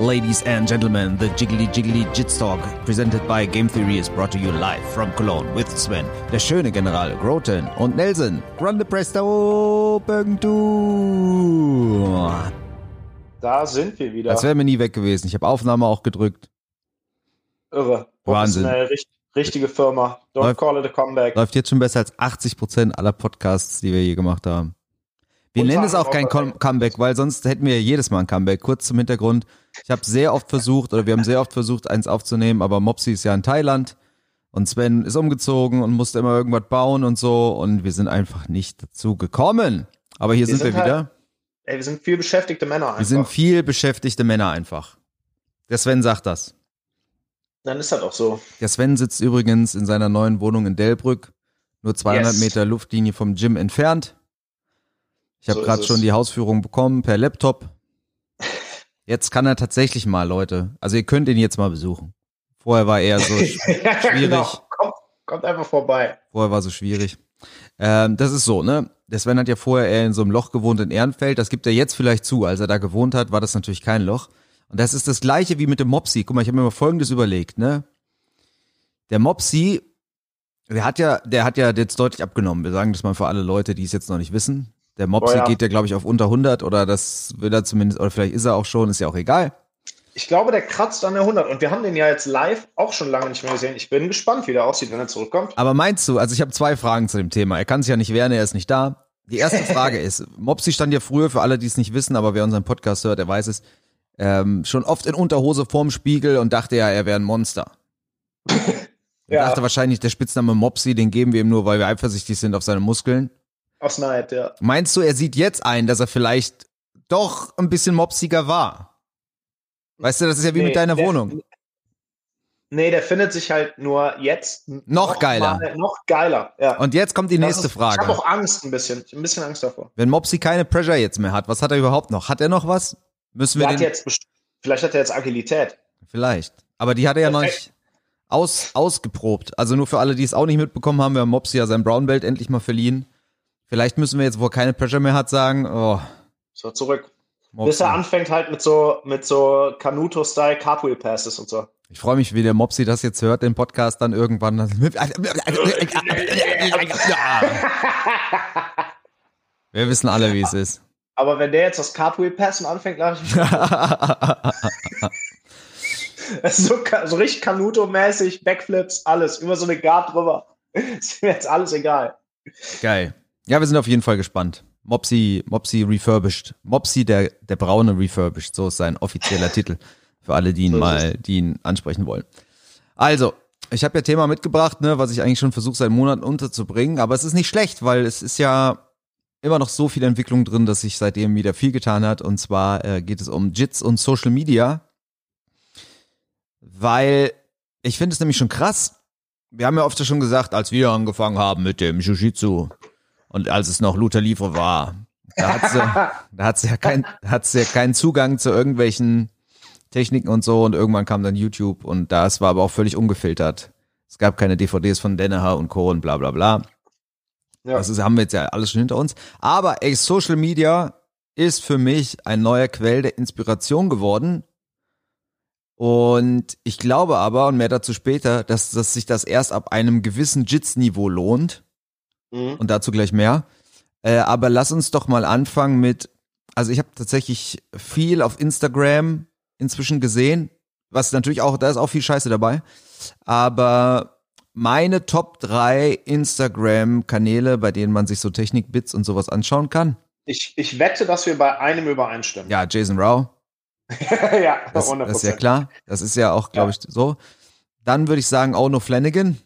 Ladies and gentlemen, the Jiggly Jiggly Jits Talk, presented by Game Theory, is brought to you live from Cologne with Sven, der schöne General Groten und Nelson. Grande Presto, du. Da sind wir wieder. Das wäre mir nie weg gewesen. Ich habe Aufnahme auch gedrückt. Irre. Wahnsinn. Richtige Firma. Don't Läuft- call it a comeback. Läuft jetzt schon besser als 80% aller Podcasts, die wir je gemacht haben. Wir nennen es auch kein Comeback, weil sonst hätten wir ja jedes Mal ein Comeback. Kurz zum Hintergrund. Ich habe sehr oft versucht, oder wir haben sehr oft versucht, eins aufzunehmen, aber Mopsi ist ja in Thailand und Sven ist umgezogen und musste immer irgendwas bauen und so und wir sind einfach nicht dazu gekommen. Aber hier Wir sind, wir sind halt wieder. Ey, wir sind viel beschäftigte Männer einfach. Wir sind viel beschäftigte Männer einfach. Der Sven sagt das. Dann ist das auch so. Der Sven sitzt übrigens in seiner neuen Wohnung in Delbrück, nur 200 Yes. Meter Luftlinie vom Gym entfernt. Ich habe So gerade schon die Hausführung bekommen per Laptop. Jetzt kann er tatsächlich mal, Leute. Also ihr könnt ihn jetzt mal besuchen. Vorher war er so, ja, schwierig. genau. Kommt, kommt einfach vorbei. vorher war so schwierig. Ähm, das ist so, ne? Der Sven hat ja vorher eher in so einem Loch gewohnt in Ehrenfeld. Das gibt er jetzt vielleicht zu. Als er da gewohnt hat, war das natürlich kein Loch. Und das ist das gleiche wie mit dem Mopsi. Guck mal, ich habe mir mal Folgendes überlegt, ne? Der Mopsi, der hat ja, der hat ja jetzt deutlich abgenommen. Wir sagen das mal für alle Leute, die es jetzt noch nicht wissen. Der Mopsi Oh ja. geht ja, glaube ich, auf unter 100 oder das will er zumindest, oder vielleicht ist er auch schon, ist ja auch egal. Ich glaube, der kratzt an der 100. Und wir haben den ja jetzt live auch schon lange nicht mehr gesehen. Ich bin gespannt, wie der aussieht, wenn er zurückkommt. Aber meinst du, also ich habe zwei Fragen zu dem Thema. Er kann sich ja nicht wehren, er ist nicht da. Die erste Frage ist, Mopsi stand ja früher, für alle, die es nicht wissen, aber wer unseren Podcast hört, der weiß es, ähm, schon oft in Unterhose vorm Spiegel und dachte ja, er wäre ein Monster. Er Ja. dachte wahrscheinlich, der Spitzname Mopsi, den geben wir ihm nur, weil wir eifersüchtig sind auf seine Muskeln. Aus Neid, ja. Meinst du, er sieht jetzt ein, dass er vielleicht doch ein bisschen mopsiger war? Weißt du, das ist ja wie Nee, mit deiner der- Wohnung. Nee, der findet sich halt nur jetzt Noch geiler. Mal, noch geiler, ja. Und jetzt kommt die Das nächste ist, Frage. Ich habe auch Angst ein bisschen. Ich ein bisschen Angst davor. Wenn Mopsi keine Pressure jetzt mehr hat, was hat er überhaupt noch? Hat er noch was? Müssen wir den jetzt, vielleicht hat er jetzt Agilität. Vielleicht. Aber die hat er ja noch nicht aus, ausgeprobt. Also nur für alle, die es auch nicht mitbekommen haben, wir haben Mopsi ja sein Brown Belt endlich mal verliehen. Vielleicht müssen wir jetzt, wo er keine Pressure mehr hat, sagen, oh, So, zurück. Mopsi. Bis er anfängt halt mit so, mit so Kanuto-Style Cartwheel Passes und so. Ich freue mich, wie der Mopsi das jetzt hört, den Podcast dann irgendwann. Wir wissen alle, wie es ist. Aber wenn der jetzt das Cartwheel Passen anfängt, lache ich so, so richtig Kanuto-mäßig, Backflips, alles. Über so eine Guard drüber. Ist mir jetzt alles egal. Geil. Ja, wir sind auf jeden Fall gespannt. Mopsi, Mopsi refurbished. Mopsi, der, der braune refurbished. So ist sein offizieller Titel. Für alle, die ihn So mal, die ihn ansprechen wollen. Also, ich habe ja Thema mitgebracht, ne, was ich eigentlich schon versuche, seit Monaten unterzubringen. Aber es ist nicht schlecht, weil es ist ja immer noch so viel Entwicklung drin, dass sich seitdem wieder viel getan hat. Und zwar äh, geht es um JITs und Social Media. Weil ich finde es nämlich schon krass. Wir haben ja oft schon gesagt, als wir angefangen haben mit dem Jiu-Jitsu und als es noch Luther Livre war, da hat sie, da hat sie ja kein, hat sie ja keinen Zugang zu irgendwelchen Techniken und so und irgendwann kam dann YouTube und das war aber auch völlig ungefiltert. Es gab keine DVDs von Denneher und Co. und bla bla bla. Ja. Das ist, haben wir jetzt ja alles schon hinter uns. Aber ey, Social Media ist für mich ein neuer Quell der Inspiration geworden. Und ich glaube aber, und mehr dazu später, dass, dass sich das erst ab einem gewissen Jits-Niveau lohnt. Mhm. Und dazu gleich mehr. Äh, aber lass uns doch mal anfangen mit, also ich habe tatsächlich viel auf Instagram inzwischen gesehen, was natürlich auch, da ist auch viel Scheiße dabei. Aber meine Top drei Instagram-Kanäle, bei denen man sich so Technik-Bits und sowas anschauen kann. Ich, ich wette, dass wir bei einem übereinstimmen. Ja, Jason Rao, ja, das, 100%. das ist ja klar. Das ist ja auch, glaube ich, so. Dann würde ich sagen Ono Flanagan.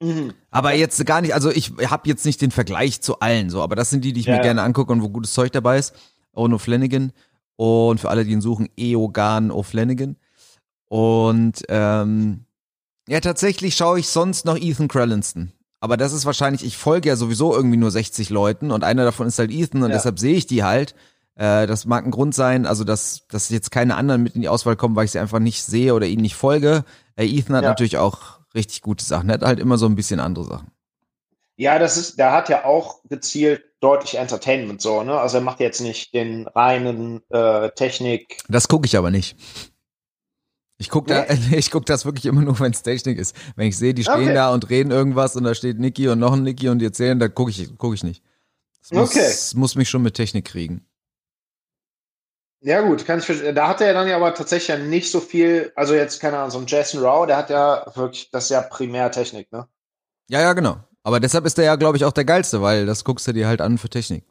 Mhm. Aber jetzt gar nicht, also ich habe jetzt nicht den Vergleich zu allen so, aber das sind die, die ich Ja, mir ja. gerne angucke und wo gutes Zeug dabei ist. Ono Flanagan und für alle, die ihn suchen, Eogan O'Flanagan. Und ähm, ja, tatsächlich schaue ich sonst noch Ethan Crellinston. Aber das ist wahrscheinlich, ich folge ja sowieso irgendwie nur 60 Leuten und einer davon ist halt Ethan und Ja. deshalb sehe ich die halt. Äh, das mag ein Grund sein, also dass, dass jetzt keine anderen mit in die Auswahl kommen, weil ich sie einfach nicht sehe oder ihnen nicht folge. Äh, Ethan hat natürlich auch richtig gute Sachen. Er hat halt immer so ein bisschen andere Sachen. Ja, das ist, der hat ja auch gezielt deutlich Entertainment so, ne? Also er macht jetzt nicht den reinen äh, Technik. Das gucke ich aber nicht. Ich guck da, Nee? ich guck das wirklich immer nur, wenn es Technik ist. Wenn ich sehe, die stehen Okay. da und reden irgendwas und da steht Niki und noch ein Niki und die erzählen, da gucke ich, guck ich nicht. Das muss, Okay. das muss mich schon mit Technik kriegen. Ja gut, kann ich. Da hat er ja dann ja aber tatsächlich ja nicht so viel, also jetzt, keine Ahnung, so ein Jason Rao, der hat ja wirklich, das ist ja primär Technik, ne? Ja, ja, genau. Aber deshalb ist der ja, glaube ich, auch der geilste, weil das guckst du dir halt an für Technik.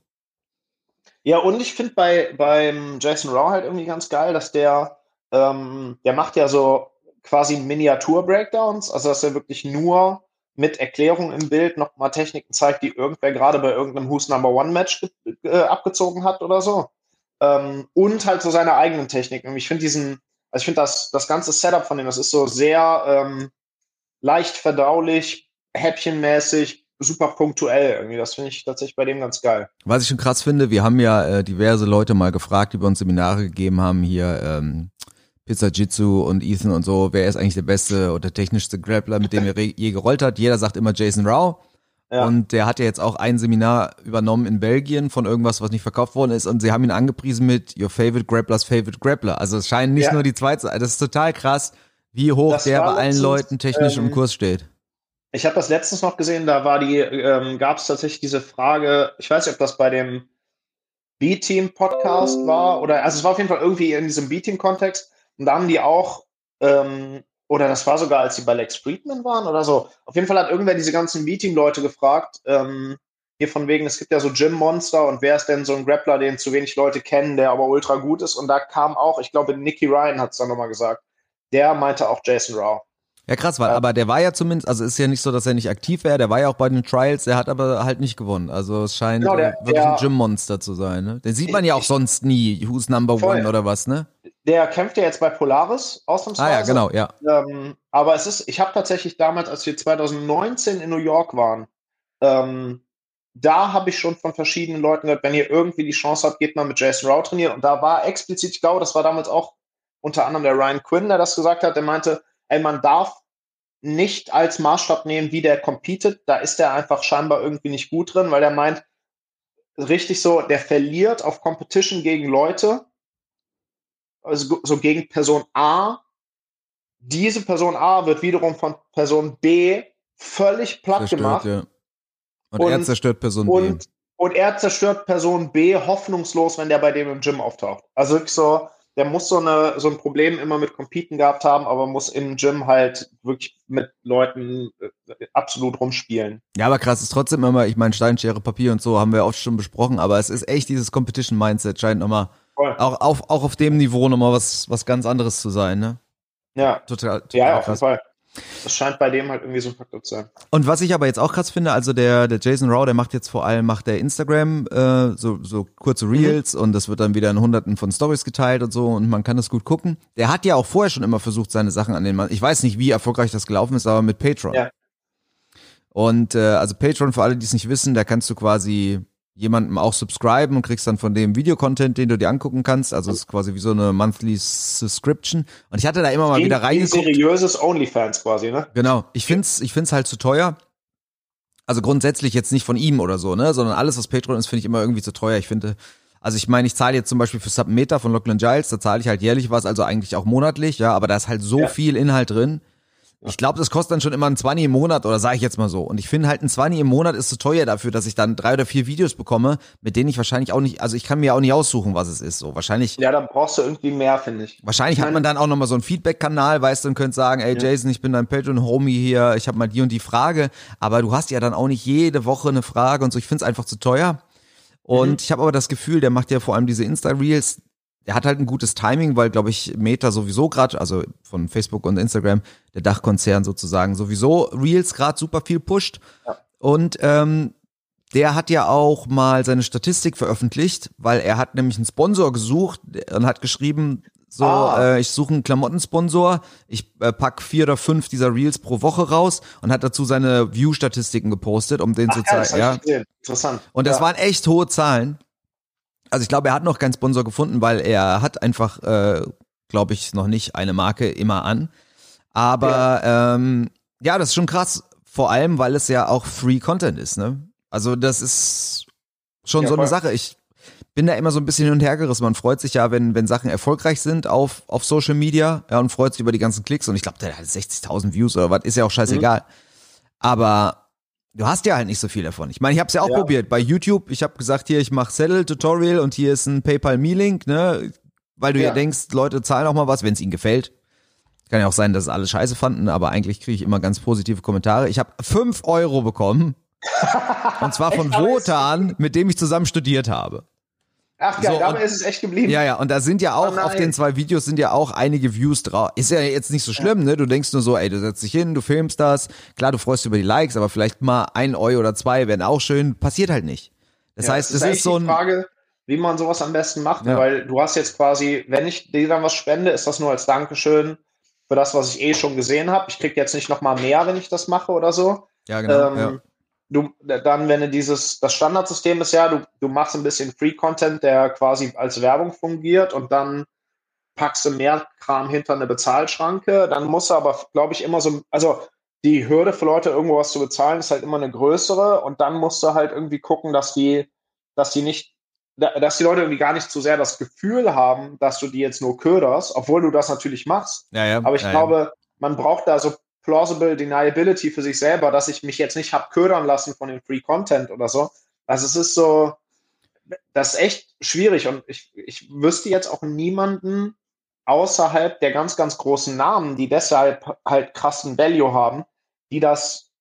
Ja, und ich finde bei beim Jason Rao halt irgendwie ganz geil, dass der, ähm, der macht ja so quasi Miniatur-Breakdowns, also dass er wirklich nur mit Erklärung im Bild nochmal Techniken zeigt, die irgendwer gerade bei irgendeinem Who's Number One Match äh, abgezogen hat oder so. Ähm, und halt so seine eigenen Techniken. Und ich finde diesen, also ich finde das, das ganze Setup von dem, das ist so sehr ähm, leicht verdaulich, häppchenmäßig, super punktuell irgendwie. Das finde ich tatsächlich bei dem ganz geil. Was ich schon krass finde, wir haben ja äh, diverse Leute mal gefragt, die bei uns Seminare gegeben haben, hier ähm, Pizza Jitsu und Ethan und so, wer ist eigentlich der beste oder technischste Grappler, mit dem er je gerollt hat. Jeder sagt immer Jason Rao. Ja. Und der hat ja jetzt auch ein Seminar übernommen in Belgien von irgendwas, was nicht verkauft worden ist. Und sie haben ihn angepriesen mit Your Favorite Grappler's Favorite Grappler. Also es scheinen nicht Ja. nur die zweite, das ist total krass, wie hoch Das der bei allen Leuten technisch im ähm, Kurs steht. Ich habe das letztens noch gesehen, da war die, ähm, gab es tatsächlich diese Frage, ich weiß nicht, ob das bei dem B-Team-Podcast war oder, also es war auf jeden Fall irgendwie in diesem B-Team-Kontext und da haben die auch, ähm, oder das war sogar, als sie bei Lex Friedman waren oder so, auf jeden Fall hat irgendwer diese ganzen B-Team-Leute gefragt, ähm, hier von wegen, es gibt ja so Gym-Monster und wer ist denn so ein Grappler, den zu wenig Leute kennen, der aber ultra gut ist und da kam auch, ich glaube, Nicky Ryan hat es dann nochmal gesagt, der meinte auch Jason Rao. Ja, krass, weil, Ja. aber der war ja zumindest, also ist ja nicht so, dass er nicht aktiv wäre, der war ja auch bei den Trials, der hat aber halt nicht gewonnen. Also es scheint Genau, der- äh, wirklich der- ein Gym-Monster zu sein, ne? Den sieht man ja auch Ich- sonst nie, who's number Voll. one oder was, ne? Der kämpft ja jetzt bei Polaris ausnahmsweise. Ah ja, genau, ja. Ähm, aber es ist, ich habe tatsächlich damals, als wir 2019 in New York waren, ähm, da habe ich schon von verschiedenen Leuten gehört, wenn ihr irgendwie die Chance habt, geht mal mit Jason Rao trainieren. Und da war explizit, ich glaube, das war damals auch unter anderem der Ryan Quinn, der das gesagt hat, der meinte, ey, man darf nicht als Maßstab nehmen, wie der competet. Da ist der einfach scheinbar irgendwie nicht gut drin, weil der meint, richtig so, der verliert auf Competition gegen Leute, also so gegen Person A. Diese Person A wird wiederum von Person B völlig platt Zerstört, gemacht ja. Und, er Und- zerstört Person und, B. und er zerstört Person B hoffnungslos, wenn der bei dem im Gym auftaucht. Also wirklich so, der muss so, eine, so ein Problem immer mit Competen gehabt haben, aber muss im Gym halt wirklich mit Leuten äh, absolut rumspielen. Ja, aber krass ist trotzdem immer, ich meine, Stein, Schere, Papier und so haben wir oft schon besprochen, aber es ist echt dieses Competition-Mindset, scheint nochmal, Voll. auch auf, auch auf dem Niveau nochmal was, was ganz anderes zu sein, ne? Ja, Total, total ja, auf jeden. Fall. Das scheint bei dem halt irgendwie so ein Faktor zu sein. Und was ich aber jetzt auch krass finde, also der, der Jason Rao, der macht jetzt vor allem, macht der Instagram äh, so, so kurze Reels und das wird dann wieder in hunderten von Stories geteilt und so und man kann das gut gucken. Der hat ja auch vorher schon immer versucht, seine Sachen an den Mann. Ich weiß nicht, wie erfolgreich das gelaufen ist, aber mit Patreon. Ja. Und äh, also Patreon, für alle, die es nicht wissen, da kannst du quasi jemandem auch subscriben und kriegst dann von dem Videocontent, den du dir angucken kannst. Also es ist quasi wie so eine monthly Subscription. Und ich hatte da immer mal Wie- wieder wie reingeguckt. seriöses OnlyFans quasi, ne? Genau. Ich find's, ich find's halt zu teuer. Also grundsätzlich jetzt nicht von ihm oder so, ne, sondern alles, was Patreon ist, finde ich immer irgendwie zu teuer. Ich finde, also ich meine, ich zahle jetzt zum Beispiel für Submeter von Lachlan Giles, da zahle ich halt jährlich was, also eigentlich auch monatlich, ja, aber da ist halt so Ja. viel Inhalt drin. Ich glaube, das kostet dann schon immer ein 20 im Monat oder sage ich jetzt mal so. Und ich finde halt ein 20 im Monat ist zu teuer dafür, dass ich dann drei oder vier Videos bekomme, mit denen ich wahrscheinlich auch nicht, also ich kann mir auch nicht aussuchen, was es ist. So wahrscheinlich Ja, dann brauchst du irgendwie mehr, finde ich. Wahrscheinlich Ich hat man dann auch nochmal so einen Feedback-Kanal, weißt du, und könnt sagen, ey Ja. Jason, ich bin dein Patreon-Homie hier, ich habe mal die und die Frage, aber du hast ja dann auch nicht jede Woche eine Frage und so, ich find's einfach zu teuer. Und Mhm. ich habe aber das Gefühl, der macht ja vor allem diese Insta-Reels, der hat halt ein gutes Timing, weil, glaube ich, Meta sowieso gerade, also von Facebook und Instagram, der Dachkonzern sozusagen, sowieso Reels gerade super viel pusht. Ja. Und ähm, der hat ja auch mal seine Statistik veröffentlicht, weil er hat nämlich einen Sponsor gesucht und hat geschrieben, so, Ah. äh, ich suche einen Klamottensponsor, ich äh, pack vier oder fünf dieser Reels pro Woche raus und hat dazu seine View-Statistiken gepostet, um den Ach, zu zeigen. Ja. Interessant. Und das ja. waren echt hohe Zahlen. Also ich glaube, er hat noch keinen Sponsor gefunden, weil er hat einfach, äh, glaube ich, noch nicht eine Marke immer an. Aber ja. Ähm, ja, das ist schon krass. vor allem, weil es ja auch Free Content ist, ne? Also das ist schon Ja, so eine. Sache. Ich bin da immer so ein bisschen hin und her gerissen. Man freut sich ja, wenn, wenn Sachen erfolgreich sind auf, auf Social Media, ja, und freut sich über die ganzen Klicks. Und ich glaube, der hat 60.000 Views oder was, ist ja auch scheißegal. Mhm. Aber du hast ja halt nicht so viel davon. Ich meine, ich habe es ja auch Ja. probiert bei YouTube. Ich habe gesagt, hier, ich mache Settle-Tutorial und hier ist ein PayPal-Me-Link, ne? Weil du ja. Ja. denkst, Leute zahlen auch mal was, wenn es ihnen gefällt. Kann ja auch sein, dass es alle scheiße fanden, aber eigentlich kriege ich immer ganz positive Kommentare. Ich habe fünf Euro bekommen. und zwar von Wotan, mit dem ich zusammen studiert habe. Ach geil, So, dabei und- ist es echt geblieben. Ja, ja, und da sind ja auch, Oh auf den zwei Videos sind ja auch einige Views drauf. Ist ja jetzt nicht so schlimm, ne? Du denkst nur so, ey, du setzt dich hin, du filmst das. Klar, du freust dich über die Likes, aber vielleicht mal ein Euro oder zwei wären auch schön. Passiert halt nicht. Das Ja, heißt, es eigentlich ist so die ein, Frage, wie man sowas am besten macht, Ja. weil du hast jetzt quasi, wenn ich dir dann was spende, ist das nur als Dankeschön für das, was ich eh schon gesehen habe. Ich krieg jetzt nicht noch mal mehr, wenn ich das mache oder so. ja, genau, ähm, ja. Du, dann, wenn du dieses, das Standardsystem ist ja, du, du machst ein bisschen Free-Content, der quasi als Werbung fungiert und dann packst du mehr Kram hinter eine Bezahlschranke. Dann musst du aber, glaube ich, immer so, also die Hürde für Leute, irgendwo was zu bezahlen, ist halt immer eine größere und dann musst du halt irgendwie gucken, dass die, dass die nicht, da- dass die Leute irgendwie gar nicht zu sehr das Gefühl haben, dass du die jetzt nur köderst, obwohl du das natürlich machst. ja, ja. Aber ich ja, glaube, man braucht da so plausible Deniability für sich selber, dass ich mich jetzt nicht hab ködern lassen von dem Free Content oder so. Also es ist so, das ist echt schwierig und ich, ich wüsste jetzt auch niemanden außerhalb der ganz, ganz großen Namen, die deshalb halt krassen Value haben, die das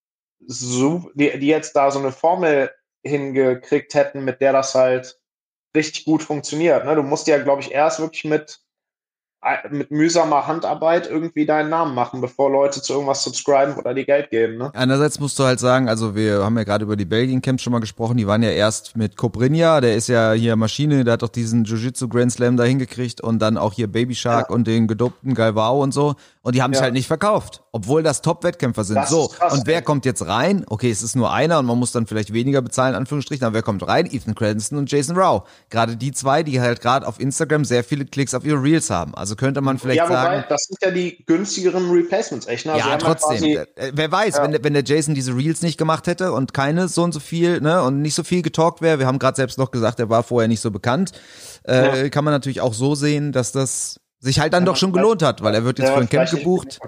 so, die, die jetzt da so eine Formel hingekriegt hätten, mit der das halt richtig gut funktioniert. Ne? Du musst ja, glaube ich, erst wirklich mit mit mühsamer Handarbeit irgendwie deinen Namen machen, bevor Leute zu irgendwas subscriben oder dir Geld geben. Ne? Einerseits musst du halt sagen, also wir haben ja gerade über die Belgien-Camps schon mal gesprochen, die waren ja erst mit Cobrinha, der ist ja hier Maschine, der hat doch diesen Jiu-Jitsu Grand Slam da hingekriegt und dann auch hier Baby Shark Ja. und den gedopten Galvao und so und die haben sich Ja. halt nicht verkauft, obwohl das Top-Wettkämpfer sind. Das so, krass, und wer ey. kommt jetzt rein? Okay, es ist nur einer und man muss dann vielleicht weniger bezahlen, Anführungsstrichen, aber wer kommt rein? Ethan Cranston und Jason Rao. Gerade die zwei, die halt gerade auf Instagram sehr viele Klicks auf ihre Reels haben. Also könnte man vielleicht Ja, wobei, sagen, das sind ja die günstigeren Replacements, echt. Ne? Also ja, trotzdem. quasi- Äh, Wer weiß, Ja. wenn, der- wenn der Jason diese Reels nicht gemacht hätte und keine so und so viel, ne, und nicht so viel getalkt wäre, wir haben gerade selbst noch gesagt, er war vorher nicht so bekannt, äh, kann man natürlich auch so sehen, dass das sich halt dann Ja, doch schon gelohnt hat, weil er wird jetzt Ja, für ein Camp gebucht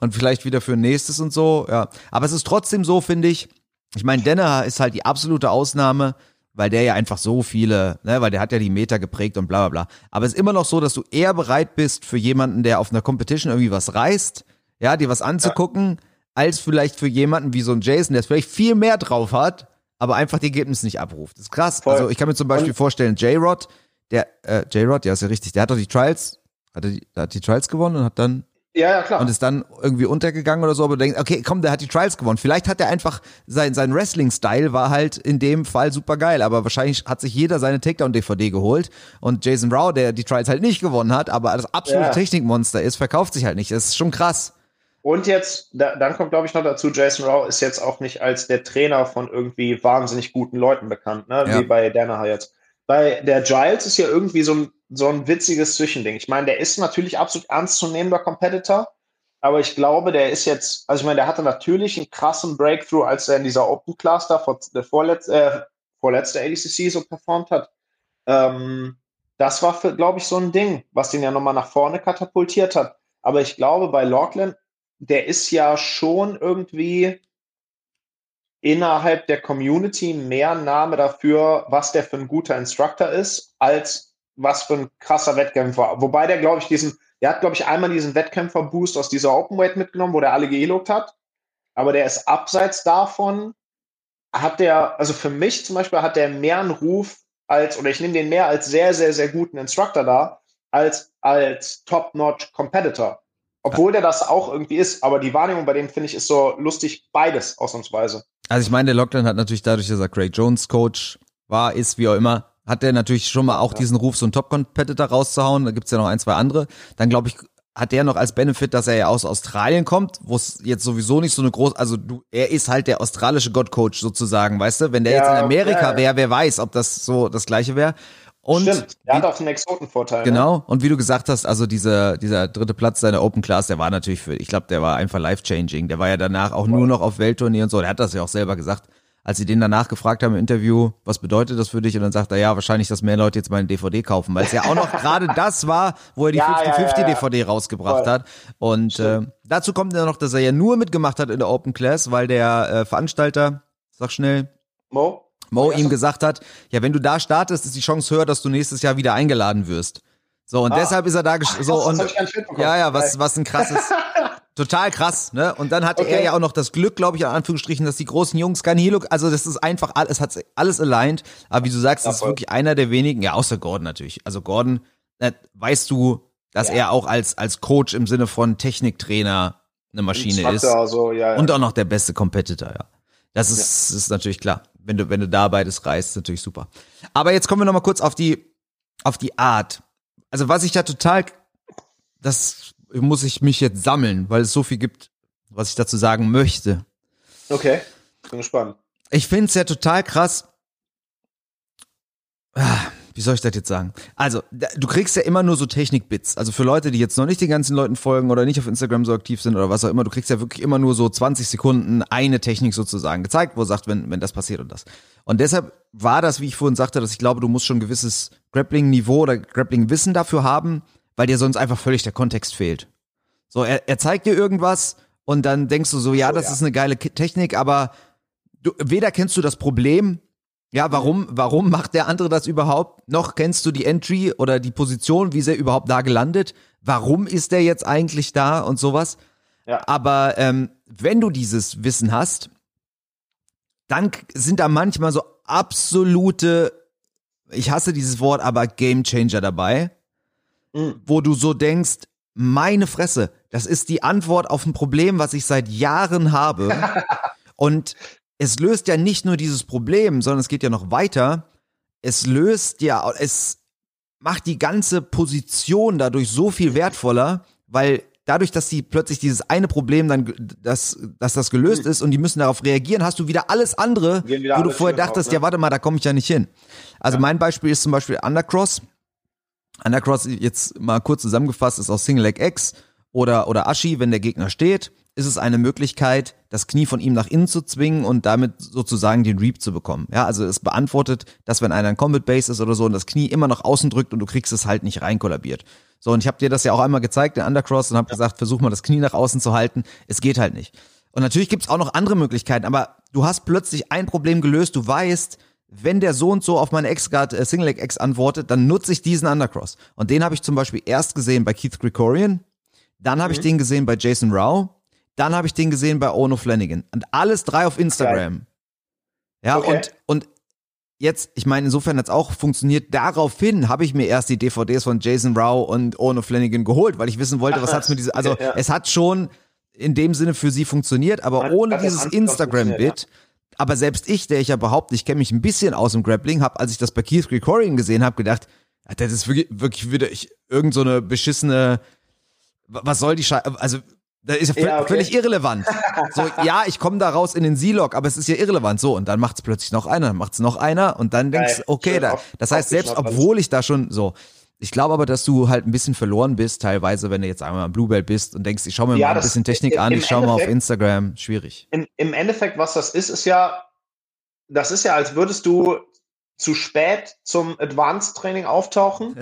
und vielleicht wieder für ein nächstes und so, ja. Aber es ist trotzdem so, finde ich, ich meine, Denner ist halt die absolute Ausnahme, weil der ja einfach so viele, ne, weil der hat ja die Meter geprägt und bla bla bla. Aber es ist immer noch so, dass du eher bereit bist für jemanden, der auf einer Competition irgendwie was reißt, ja, dir was anzugucken, als vielleicht für jemanden wie so ein Jason, der es vielleicht viel mehr drauf hat, aber einfach die Ergebnisse nicht abruft. Das ist krass. Voll. Also ich kann mir zum Beispiel Und- vorstellen, J-Rod, der, äh, J-Rod, ja, ist ja richtig, der hat doch die Trials, hat er die, hat die Trials gewonnen und hat dann Ja, ja, klar. und ist dann irgendwie untergegangen oder so, aber du denkst, okay, komm, der hat die Trials gewonnen. Vielleicht hat er einfach, sein, sein Wrestling-Style war halt in dem Fall super geil, aber wahrscheinlich hat sich jeder seine Takedown-DVD geholt und Jason Rao, der die Trials halt nicht gewonnen hat, aber das absolute Ja. Technikmonster ist, verkauft sich halt nicht. Das ist schon krass. Und jetzt, da, dann kommt, glaube ich, noch dazu, Jason Rao ist jetzt auch nicht als der Trainer von irgendwie wahnsinnig guten Leuten bekannt, ne? Ja. wie bei Danaher jetzt. Bei der Giles ist ja irgendwie so ein, so ein witziges Zwischending. Ich meine, der ist natürlich absolut ernstzunehmender Competitor, aber ich glaube, der ist jetzt, also ich meine, der hatte natürlich einen krassen Breakthrough, als er in dieser Open Class da vor, der vorletzte, äh, vorletzte ADCC so performt hat. Ähm, das war, glaube ich, so ein Ding, was den ja nochmal nach vorne katapultiert hat. Aber ich glaube, bei Lachlan, der ist ja schon irgendwie innerhalb der Community mehr Name dafür, was der für ein guter Instructor ist, als was für ein krasser Wettkämpfer. Wobei der, glaube ich, diesen, der hat, glaube ich, einmal diesen Wettkämpfer-Boost aus dieser Openweight mitgenommen, wo der alle geelogt hat. Aber der ist abseits davon, hat der, also für mich zum Beispiel, hat der mehr einen Ruf als, oder ich nehme den mehr als sehr, sehr, sehr guten Instructor da, als als Top-Notch Competitor. Obwohl der das auch irgendwie ist, aber die Wahrnehmung bei dem, finde ich, ist so lustig beides, ausnahmsweise. Also ich meine, der Lockdown hat natürlich dadurch, dass er Craig Jones Coach war, ist, wie auch immer, hat der natürlich schon mal auch Ja. diesen Ruf, so einen Top-Competitor rauszuhauen. Da gibt's ja noch ein, zwei andere. Dann glaube ich, hat der noch als Benefit, dass er ja aus Australien kommt, wo es jetzt sowieso nicht so eine große, also du, er ist halt der australische God-Coach sozusagen, weißt du? Wenn der Ja, jetzt in Amerika ja, ja. wäre, wer weiß, ob das so das gleiche wäre. Und Stimmt, er hat auch einen Exotenvorteil. Ne? Genau, und wie du gesagt hast, also dieser, dieser dritte Platz seiner Open Class, der war natürlich für, ich glaube, der war einfach life-changing. Der war ja danach auch nur noch auf Weltturnier und so. Der hat das ja auch selber gesagt, als sie den danach gefragt haben im Interview, was bedeutet das für dich? Und dann sagt er, ja, wahrscheinlich, dass mehr Leute jetzt meine DVD kaufen, weil es ja auch noch gerade das war, wo er die Ja, ja, 50-50 ja, ja. DVD rausgebracht Voll. hat. Und äh, dazu kommt ja noch, dass er ja nur mitgemacht hat in der Open Class, weil der äh, Veranstalter, sag schnell, Mo? Mo Ja, ihm gesagt hat, ja, wenn du da startest, ist die Chance höher, dass du nächstes Jahr wieder eingeladen wirst. So, und Ah. deshalb ist er da gesch- so und ja, ja, was was ein krasses total krass, ne? Und dann hatte Okay. er ja auch noch das Glück, glaube ich, in Anführungsstrichen, dass die großen Jungs Hilo, also das ist einfach alles hat alles aligned, aber wie du sagst, Ja, das ist wirklich einer der wenigen, ja, außer Gordon natürlich. Also Gordon, äh, weißt du, dass Ja. er auch als als Coach im Sinne von Techniktrainer eine Maschine ist Instructor, so, ja, ja. und auch noch der beste Competitor, ja. Das ist, ist natürlich klar. Wenn du, wenn du da beides reißt, ist natürlich super. Aber jetzt kommen wir noch mal kurz auf die, auf die Art. Also was ich da total, das muss ich mich jetzt sammeln, weil es so viel gibt, was ich dazu sagen möchte. okay, bin gespannt. Ich finde es ja total krass. Ah, Wie soll ich das jetzt sagen? Also, du kriegst ja immer nur so Technik-Bits. Also für Leute, die jetzt noch nicht den ganzen Leuten folgen oder nicht auf Instagram so aktiv sind oder was auch immer, du kriegst ja wirklich immer nur so 20 Sekunden eine Technik sozusagen gezeigt, wo sagt, wenn, wenn das passiert und das. Und deshalb war das, wie ich vorhin sagte, dass ich glaube, du musst schon ein gewisses Grappling-Niveau oder Grappling-Wissen dafür haben, weil dir sonst einfach völlig der Kontext fehlt. So, er, er zeigt dir irgendwas und dann denkst du so, ja, das ja. ist eine geile Technik, aber du, weder kennst du das Problem, ja, warum, warum macht der andere das überhaupt? Noch kennst du die Entry oder die Position, wie ist er überhaupt da gelandet? Warum ist der jetzt eigentlich da und sowas? Ja. Aber ähm, wenn du dieses Wissen hast, dann sind da manchmal so absolute, ich hasse dieses Wort, aber Game Changer dabei, Mhm. wo du so denkst, meine Fresse, das ist die Antwort auf ein Problem, was ich seit Jahren habe. Und es löst ja nicht nur dieses Problem, sondern es geht ja noch weiter. Es löst ja, es macht die ganze Position dadurch so viel wertvoller, weil dadurch, dass die plötzlich dieses eine Problem dann, dass, dass das gelöst ist und die müssen darauf reagieren, hast du wieder alles andere, wieder wo du vorher dachtest, auf, ne? ja warte mal, da komme ich ja nicht hin. Also mein Beispiel ist zum Beispiel Undercross. Undercross, jetzt mal kurz zusammengefasst, ist aus Single Leg X oder, oder Ashi, wenn der Gegner steht, ist es eine Möglichkeit, das Knie von ihm nach innen zu zwingen und damit sozusagen den Reap zu bekommen. Ja, also es beantwortet, dass wenn einer ein Combat Base ist oder so und das Knie immer nach außen drückt und du kriegst es halt nicht rein kollabiert. So, und ich habe dir das ja auch einmal gezeigt, den Undercross, und habe gesagt, versuch mal das Knie nach außen zu halten. Es geht halt nicht. Und natürlich gibt's auch noch andere Möglichkeiten, aber du hast plötzlich ein Problem gelöst, du weißt, wenn der so und so auf meine X-Guard äh, Single Leg X antwortet, dann nutze ich diesen Undercross. Und den habe ich zum Beispiel erst gesehen bei Keith Gregorian, dann habe ich den gesehen bei Jason Rao, dann habe ich den gesehen bei Ono Flanagan. Und alles drei auf Instagram. Ja, Okay. und, und jetzt, ich meine, insofern hat's auch funktioniert. Daraufhin habe ich mir erst die DVDs von Jason Rao und Ono Flanagan geholt, weil ich wissen wollte, Ach, was hat's mit dieser, also okay, ja. es hat schon in dem Sinne für sie funktioniert, aber Hat- ohne hat dieses Instagram-Bit, aber selbst ich, der ich ja behaupte, ich kenne mich ein bisschen aus dem Grappling, habe, als ich das bei Keith Gregorian gesehen habe, gedacht, ja, das ist wirklich, wirklich wieder ich, irgend so eine beschissene, wa- was soll die Scheiße, also das ist ja, okay. völlig irrelevant. So, ja, ich komme da raus in den Z-Log, aber es ist ja irrelevant. So, und dann macht's plötzlich noch einer, dann macht's noch einer und dann denkst du, okay, da, das heißt, selbst obwohl ich da schon so, ich glaube aber, dass du halt ein bisschen verloren bist, teilweise, wenn du jetzt einmal am Bluebell bist und denkst, ich schau mir Ja, mal ein bisschen Technik im- an, ich schau mal auf Instagram, schwierig. Im, Im Endeffekt, was das ist, ist ja, das ist ja, als würdest du zu spät zum Advanced Training auftauchen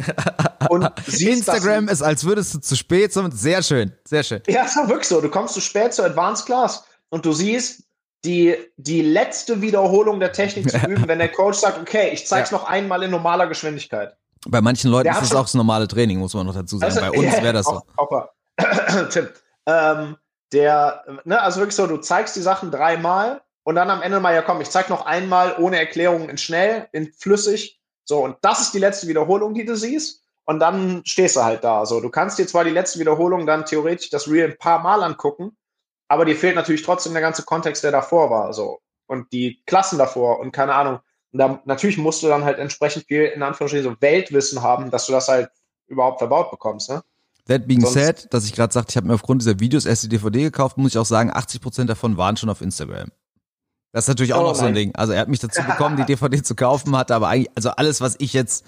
und Instagram ist, als würdest du zu spät zum, sehr schön, sehr schön. Ja, ist doch wirklich so. Du kommst zu spät zur Advanced Class und du siehst die, die letzte Wiederholung der Technik zu üben, wenn der Coach sagt, okay, ich zeig's Ja. noch einmal in normaler Geschwindigkeit. Bei manchen Leuten Der ist schon- auch das normale Training, muss man noch dazu sagen. Also, Bei uns ja, wäre das so. auch- Hoppa. Tim. Ähm, der, ne, also wirklich so, du zeigst die Sachen dreimal und dann am Ende mal, ja komm, ich zeig noch einmal ohne Erklärung in schnell, in flüssig. So, und das ist die letzte Wiederholung, die du siehst. Und dann stehst du halt da. So, du kannst dir zwar die letzte Wiederholung dann theoretisch das Reel ein paar Mal angucken, aber dir fehlt natürlich trotzdem der ganze Kontext, der davor war. So. Und die Klassen davor und keine Ahnung. Und da, natürlich musst du dann halt entsprechend viel, in Anführungsstrichen, so Weltwissen haben, dass du das halt überhaupt verbaut bekommst, ne? That being Sonst- said, dass ich gerade sagte, ich habe mir aufgrund dieser Videos erst die DVD gekauft, muss ich auch sagen, 80% davon waren schon auf Instagram. Das ist natürlich auch Oh noch so ein. Ding. Also er hat mich dazu bekommen, die DVD zu kaufen, hatte aber eigentlich, also alles, was ich jetzt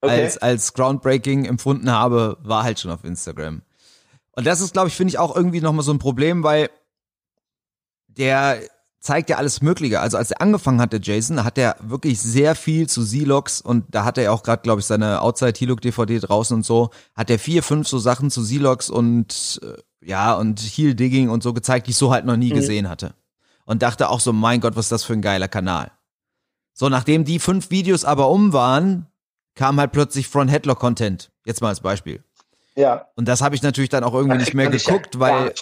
okay. als, als groundbreaking empfunden habe, war halt schon auf Instagram. Und das ist, glaube ich, finde ich auch irgendwie nochmal so ein Problem, weil der zeigt ja alles Mögliche. Also als er angefangen hat, der Jason, hat er wirklich sehr viel zu Z-Logs und da hat er auch gerade, glaube ich, seine Outside Hilog DVD draußen und so, hat er vier, fünf so Sachen zu Z-Logs und äh, ja, und Heel Digging und so gezeigt, die ich so halt noch nie mhm. gesehen hatte. Und dachte auch so, mein Gott, was ist das für ein geiler Kanal. So, nachdem die fünf Videos aber um waren, kam halt plötzlich Front Headlock Content. Jetzt mal als Beispiel. Ja. Und das habe ich natürlich dann auch irgendwie nicht mehr geguckt, ja weil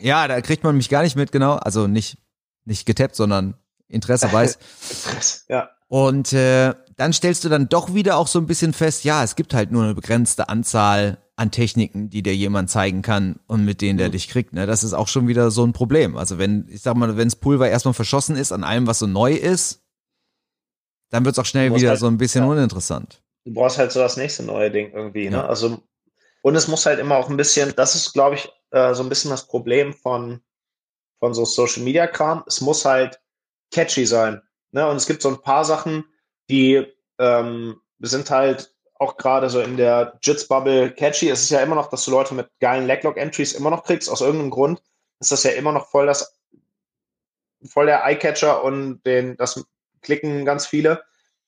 ja, da kriegt man mich gar nicht mit, genau. Also nicht nicht getappt, sondern Interesse weiß. ja. Und äh, dann stellst du dann doch wieder auch so ein bisschen fest, ja, es gibt halt nur eine begrenzte Anzahl an Techniken, die dir jemand zeigen kann und mit denen der mhm. dich kriegt. Ne? Das ist auch schon wieder so ein Problem. Also wenn, ich sag mal, wenns Pulver erstmal verschossen ist an allem, was so neu ist, dann wird's auch schnell wieder halt, so ein bisschen ja. uninteressant. Du brauchst halt so das nächste neue Ding irgendwie. Ne? Ja. Ne? Also und es muss halt immer auch ein bisschen, das ist, glaube ich, äh, so ein bisschen das Problem von von so Social Media Kram. Es muss halt catchy sein. Ne? Und es gibt so ein paar Sachen, die ähm, sind halt auch gerade so in der Jits-Bubble catchy. Es ist ja immer noch, dass du Leute mit geilen Leglock-Entries immer noch kriegst. Aus irgendeinem Grund ist das ja immer noch voll das voll der Eyecatcher und den, das klicken ganz viele.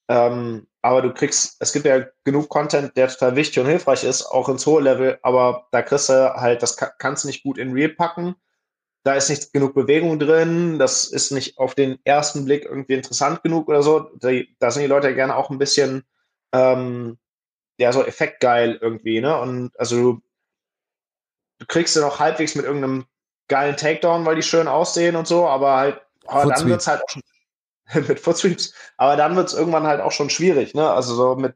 Ähm, aber du kriegst, es gibt ja genug Content, der total wichtig und hilfreich ist, auch ins hohe Level, aber da kriegst du halt, das kannst du nicht gut in Real packen da ist nicht genug Bewegung drin, das ist nicht auf den ersten Blick irgendwie interessant genug oder so. Da, sind die Leute gerne auch ein bisschen, ähm, ja, so effektgeil irgendwie, ne? Und also du, du kriegst sie noch halbwegs mit irgendeinem geilen Takedown, weil die schön aussehen und so, aber halt, aber dann wird's halt auch schon mit Footsweeps, aber dann wird's irgendwann halt auch schon schwierig, ne? Also so mit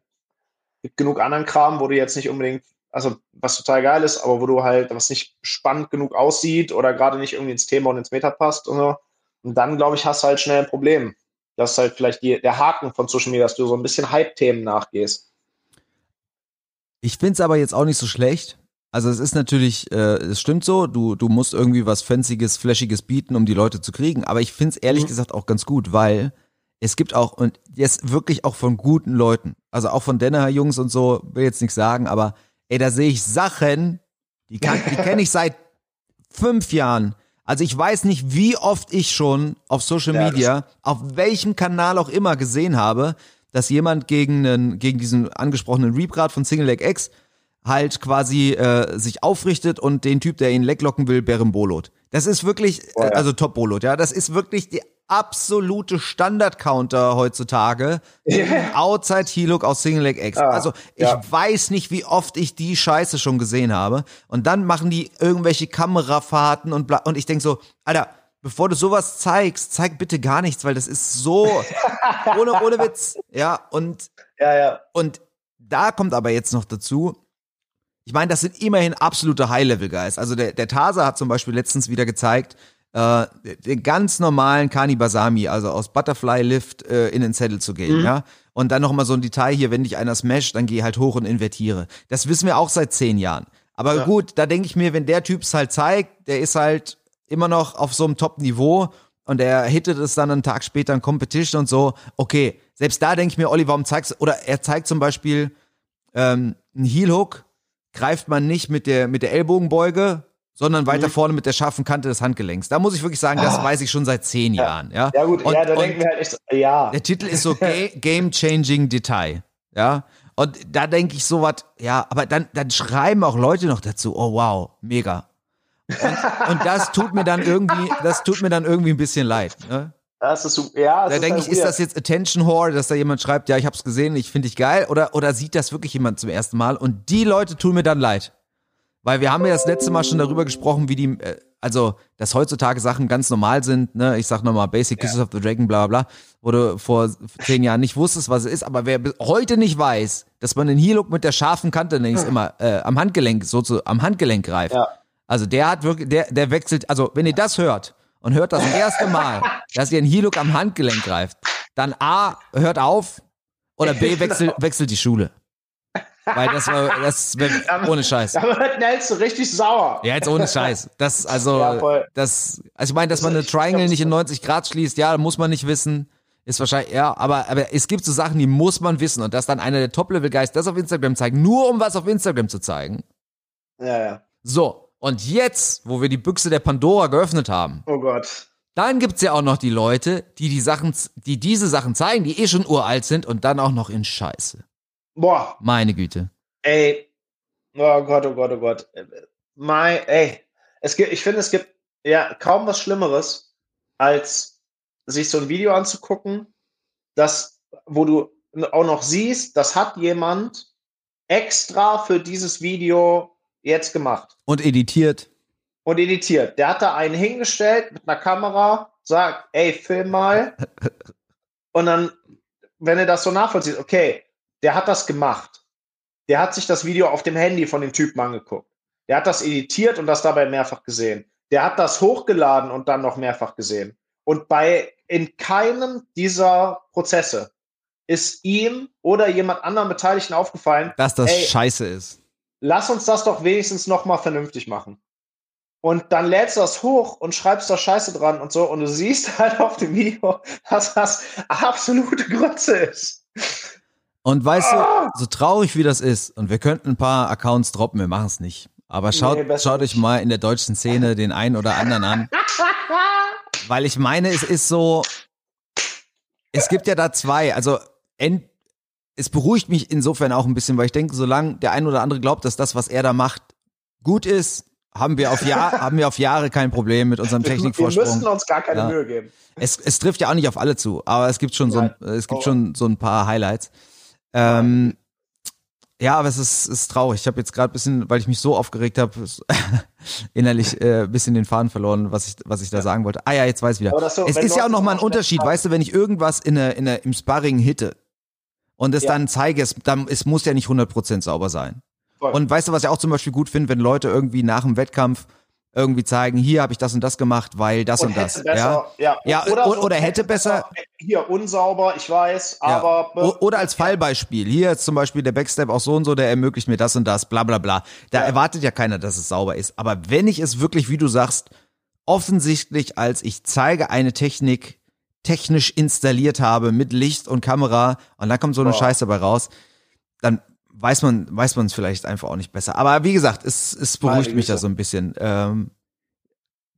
genug anderen Kram, wo du jetzt nicht unbedingt also was total geil ist, aber wo du halt, was nicht spannend genug aussieht oder gerade nicht irgendwie ins Thema und ins Meta passt und so. Und dann, glaube ich, hast du halt schnell ein Problem. Das ist halt vielleicht die, der Haken von Social Media, dass du so ein bisschen Hype-Themen nachgehst. Ich finde es aber jetzt auch nicht so schlecht. Also es ist natürlich, äh, es stimmt so, du, du musst irgendwie was Fancyes, Flashiges bieten, um die Leute zu kriegen. Aber ich finde es ehrlich mhm. gesagt auch ganz gut, weil es gibt auch, und jetzt wirklich auch von guten Leuten, also auch von Denner Jungs und so, will jetzt nichts sagen, aber Ey, da sehe ich Sachen, die, kann, die kenne ich seit fünf Jahren. Also ich weiß nicht, wie oft ich schon auf Social Media, auf welchem Kanal auch immer gesehen habe, dass jemand gegen, einen, gegen diesen angesprochenen Reap von Single Leg X halt quasi äh, sich aufrichtet und den Typ, der ihn lecklocken will, Bolot. Das ist wirklich, oh ja. also Top Bolot, ja, das ist wirklich die absolute Standard-Counter heutzutage. Yeah. Outside Hiluk aus Single Leg X. Ah, also ich ja. weiß nicht, wie oft ich die Scheiße schon gesehen habe. Und dann machen die irgendwelche Kamerafahrten und bla. Und ich denk so, Alter, bevor du sowas zeigst, zeig bitte gar nichts, weil das ist so ohne, ohne Witz. Ja, und, ja, ja. und da kommt aber jetzt noch dazu, ich meine, das sind immerhin absolute High-Level-Guys. Also der, der Tasa hat zum Beispiel letztens wieder gezeigt, äh, den ganz normalen Kani Basami, also aus Butterfly Lift äh, in den Zettel zu gehen, mhm. ja. Und dann noch mal so ein Detail hier, wenn dich einer smasht, dann geh halt hoch und invertiere. Das wissen wir auch seit zehn Jahren. Aber ja. gut, da denke ich mir, wenn der Typ es halt zeigt, der ist halt immer noch auf so einem Top-Niveau und er hittet es dann einen Tag später in Competition und so, okay, selbst da denke ich mir, Olli, warum zeigst du, oder er zeigt zum Beispiel ähm, einen Heel-Hook, greift man nicht mit der, mit der Ellbogenbeuge, sondern weiter mhm. vorne mit der scharfen Kante des Handgelenks. Da muss ich wirklich sagen, das ah. weiß ich schon seit zehn ja. Jahren. Ja, ja gut, und, ja, da denken wir halt echt, ja. Der Titel ist so Game-Changing Detail. Ja, und da denke ich so was, ja, aber dann, dann schreiben auch Leute noch dazu, oh wow, mega. Und, und das tut mir dann irgendwie, das tut mir dann irgendwie ein bisschen leid. Ne? Das ist. Ja, da denke ich, ist das jetzt Attention Whore, dass da jemand schreibt, ja, ich hab's gesehen, ich finde dich geil, oder, oder sieht das wirklich jemand zum ersten Mal? Und die Leute tun mir dann leid. Weil wir haben ja das letzte Mal schon darüber gesprochen, wie die, äh, also, dass heutzutage Sachen ganz normal sind, ne? Ich sag nochmal Basic Kisses ja. of the Dragon, bla bla, wo du vor zehn Jahren nicht wusstest, was es ist, aber wer heute nicht weiß, dass man den Heel-Look mit der scharfen Kante nämlich immer äh, am Handgelenk, so zu, am Handgelenk greift. Ja. Also der hat wirklich, der, der wechselt, also wenn ihr das hört und hört das erste Mal, dass ihr einen Heel-Look am Handgelenk greift, dann A, hört auf oder B, wechselt, wechselt die Schule. Weil das war, das wär, ohne Scheiß. Aber wird Nels so richtig sauer. Ja, jetzt ohne Scheiß. Das, also, ja, das, also ich meine, dass man eine Triangle nicht in 90 Grad schließt, ja, muss man nicht wissen. Ist wahrscheinlich, ja, aber, aber es gibt so Sachen, die muss man wissen. Und dass dann einer der Top-Level-Guys das auf Instagram zeigt, nur um was auf Instagram zu zeigen. Ja, ja. So, und jetzt, wo wir die Büchse der Pandora geöffnet haben, Oh Gott. dann gibt's ja auch noch die Leute, die die Sachen, die diese Sachen zeigen, die eh schon uralt sind und dann auch noch in Scheiße. Boah, Meine Güte. ey. Oh Gott, oh Gott, oh Gott. My, ey. Es gibt, ich finde, es gibt ja kaum was Schlimmeres, als sich so ein Video anzugucken, das, wo du auch noch siehst, das hat jemand extra für dieses Video jetzt gemacht. Und editiert. und editiert. Der hat da einen hingestellt mit einer Kamera, sagt, ey, film mal. Und dann, wenn er das so nachvollzieht, okay, der hat das gemacht. Der hat sich das Video auf dem Handy von dem Typen angeguckt. Der hat das editiert und das dabei mehrfach gesehen. Der hat das hochgeladen und dann noch mehrfach gesehen. Und bei in keinem dieser Prozesse ist ihm oder jemand anderem Beteiligten aufgefallen, Dass das Ey. scheiße ist. Lass uns das doch wenigstens noch mal vernünftig machen. Und dann lädst du das hoch und schreibst da Scheiße dran und so und du siehst halt auf dem Video, dass das absolute Grütze ist. Und weißt Ah! du, so traurig wie das ist, und wir könnten ein paar Accounts droppen, wir machen es nicht. Aber schaut, Nee, schaut euch mal in der deutschen Szene den einen oder anderen an. Weil ich meine, es ist so, es gibt ja da zwei, also ent, es beruhigt mich insofern auch ein bisschen, weil ich denke, solange der ein oder andere glaubt, dass das, was er da macht, gut ist, haben wir auf, Jahr, haben wir auf Jahre kein Problem mit unserem Wir Technikvorsprung. müssten uns gar keine Ja. Mühe geben. Es, es trifft ja auch nicht auf alle zu, aber es gibt schon so ein, es gibt Oh. schon so ein paar Highlights. Ähm, ja, aber es ist, ist traurig. Ich habe jetzt gerade bisschen, weil ich mich so aufgeregt habe, innerlich äh, bisschen den Faden verloren, was ich, was ich da sagen wollte. Ah ja, jetzt weiß ich wieder. So, es ist ja auch Leute noch mal ein Unterschied, weißt du, wenn ich irgendwas in der, in der, im Sparring hitte und es Ja. dann zeige, es, dann, es muss ja nicht 100% sauber sein. Voll. Und weißt du, was ich auch zum Beispiel gut finde, wenn Leute irgendwie nach dem Wettkampf irgendwie zeigen, hier habe ich das und das gemacht, weil das und, das. hätte besser, ja? ja. Ja, o- oder hätte besser- Hier unsauber, ich weiß, Ja. aber O- Oder als Fallbeispiel. Hier ist zum Beispiel der Backstep auch so und so, der ermöglicht mir das und das, bla bla bla. Da Ja. erwartet ja keiner, dass es sauber ist. Aber wenn ich es wirklich, wie du sagst, offensichtlich als ich zeige eine Technik technisch installiert habe mit Licht und Kamera und dann kommt so eine Boah. Scheiße dabei raus, dann weiß man weiß man es vielleicht einfach auch nicht besser. Aber wie gesagt, es, es beruhigt mich da so ein bisschen. Ähm,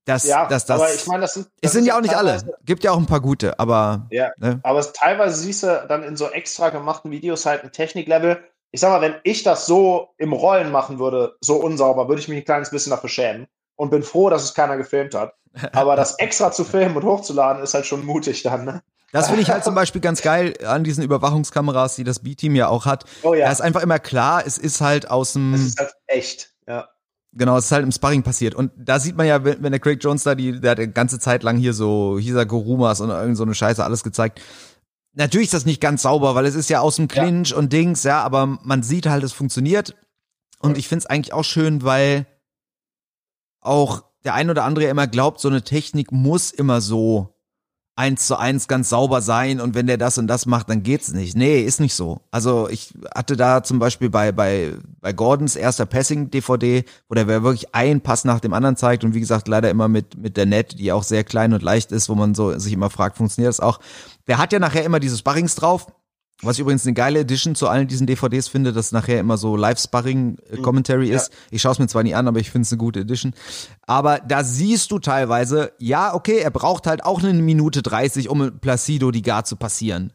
dass, ja, dass das, aber ich meine, das sind, das es sind ist ja auch nicht alle. Gibt ja auch ein paar gute, aber Ja. ne? Aber es, teilweise siehst du dann in so extra gemachten Videos halt ein Techniklevel. Ich sag mal, wenn ich das so im Rollen machen würde, so unsauber, würde ich mich ein kleines bisschen dafür schämen. Und bin froh, dass es keiner gefilmt hat. Aber das extra zu filmen und hochzuladen, ist halt schon mutig dann, ne? Das finde ich halt zum Beispiel ganz geil an diesen Überwachungskameras, die das B-Team ja auch hat. Oh ja, Da ist einfach immer klar, es ist halt aus dem, ist halt echt. Ja. genau, es ist halt im Sparring passiert. Und da sieht man ja, wenn, wenn der Craig Jones da, die, der hat die ganze Zeit lang hier so Hisa-Gorumas und irgend so eine Scheiße alles gezeigt. Natürlich ist das nicht ganz sauber, weil es ist ja aus dem Ja. Clinch und Dings, ja, aber man sieht halt, es funktioniert. Und ich finde es eigentlich auch schön, weil auch der ein oder andere immer glaubt, so eine Technik muss immer so eins zu eins ganz sauber sein und wenn der das und das macht, dann geht's nicht. Nee, ist nicht so. Also ich hatte da zum Beispiel bei, bei, bei Gordons erster Passing-DVD, wo der wirklich einen Pass nach dem anderen zeigt und wie gesagt, leider immer mit, mit der Net, die auch sehr klein und leicht ist, wo man so sich immer fragt, funktioniert das auch? Der hat ja nachher immer diese Sparrings drauf. Was ich übrigens eine geile Edition zu allen diesen DVDs finde, dass nachher immer so Live-Sparring-Commentary ist. Ich schaue es mir zwar nie an, aber ich finde es eine gute Edition. Aber da siehst du teilweise, ja, okay, er braucht halt auch eine Minute 30, um Placido die Gar zu passieren.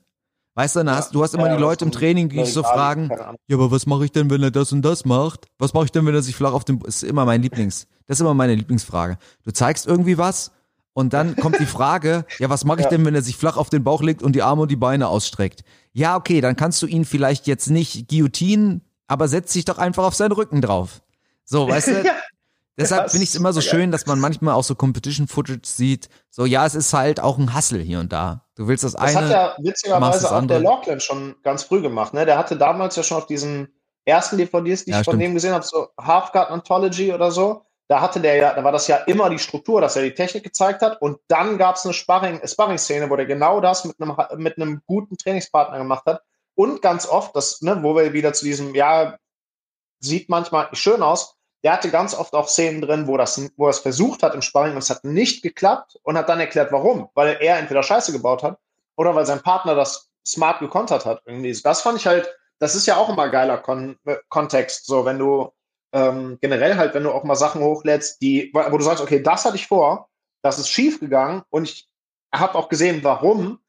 Weißt du, hast, du hast immer Ja, die Leute im das Training, die dich so fragen, ja, aber was mache ich denn, wenn er das und das macht? Was mache ich denn, wenn er sich flach auf dem, ist immer mein Lieblings, das ist immer meine Lieblingsfrage. Du zeigst irgendwie was und dann kommt die Frage, ja, was mache ich Ja. denn, wenn er sich flach auf den Bauch legt und die Arme und die Beine ausstreckt? Ja, okay, dann kannst du ihn vielleicht jetzt nicht guillotinen, aber setz dich doch einfach auf seinen Rücken drauf. So, weißt du? Ja. Deshalb finde ich es immer so schön, dass man manchmal auch so Competition-Footage sieht. So, ja, es ist halt auch ein Hustle hier und da. Du willst das, Das eine. hat ja witzigerweise das auch der Lockland schon ganz früh gemacht. Ne? Der hatte damals ja schon auf diesen ersten DVDs, die Ja, ich von stimmt. dem gesehen habe, so Half-Guard Anthology oder so, da hatte der ja, da war das ja immer die Struktur, dass er die Technik gezeigt hat und dann gab es eine Sparring- Sparring-Szene, wo der genau das mit einem, mit einem guten Trainingspartner gemacht hat. Und ganz oft, das, ne, wo wir wieder zu diesem, ja, sieht manchmal schön aus, der hatte ganz oft auch Szenen drin, wo, das, wo er es versucht hat im Sparring und es hat nicht geklappt und hat dann erklärt, warum. Weil er entweder Scheiße gebaut hat oder weil sein Partner das smart gekontert hat. Irgendwie. Das fand ich halt, das ist ja auch immer geiler Kon äh, Kontext, so wenn du ähm, generell halt, wenn du auch mal Sachen hochlädst, die, wo du sagst, okay, das hatte ich vor, das ist schief gegangen und ich habe auch gesehen, warum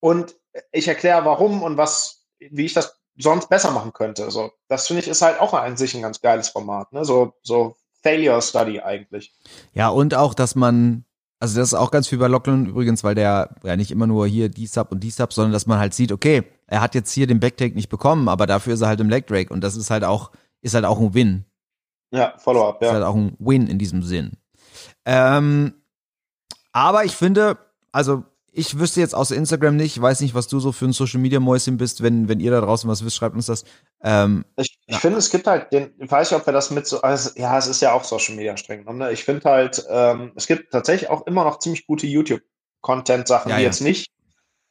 und ich erkläre, warum und was, wie ich das sonst besser machen könnte. So, das finde ich ist halt auch an sich ein ganz geiles Format, ne? So, so Failure Study eigentlich. Ja, und auch, dass man, also das ist auch ganz viel bei Lachlan übrigens, weil der ja nicht immer nur hier die Sub und die Sub, sondern dass man halt sieht, okay, er hat jetzt hier den Backtake nicht bekommen, aber dafür ist er halt im Leg Drake und das ist halt auch, ist halt auch ein Win. Ja, Follow-up, ja. Ist halt auch ein Win in diesem Sinn. Ähm, aber ich finde, also ich wüsste jetzt aus Instagram nicht, weiß nicht, was du so für ein Social Media Mäuschen bist, wenn, wenn ihr da draußen was wisst, schreibt uns das. Ähm, ich ich finde, es gibt halt den, ich weiß nicht, ob wir das mit so, also, ja, es ist ja auch Social Media streng genommen, ne? Ich finde halt, ähm, es gibt tatsächlich auch immer noch ziemlich gute YouTube-Content-Sachen, Ja, die ja. jetzt nicht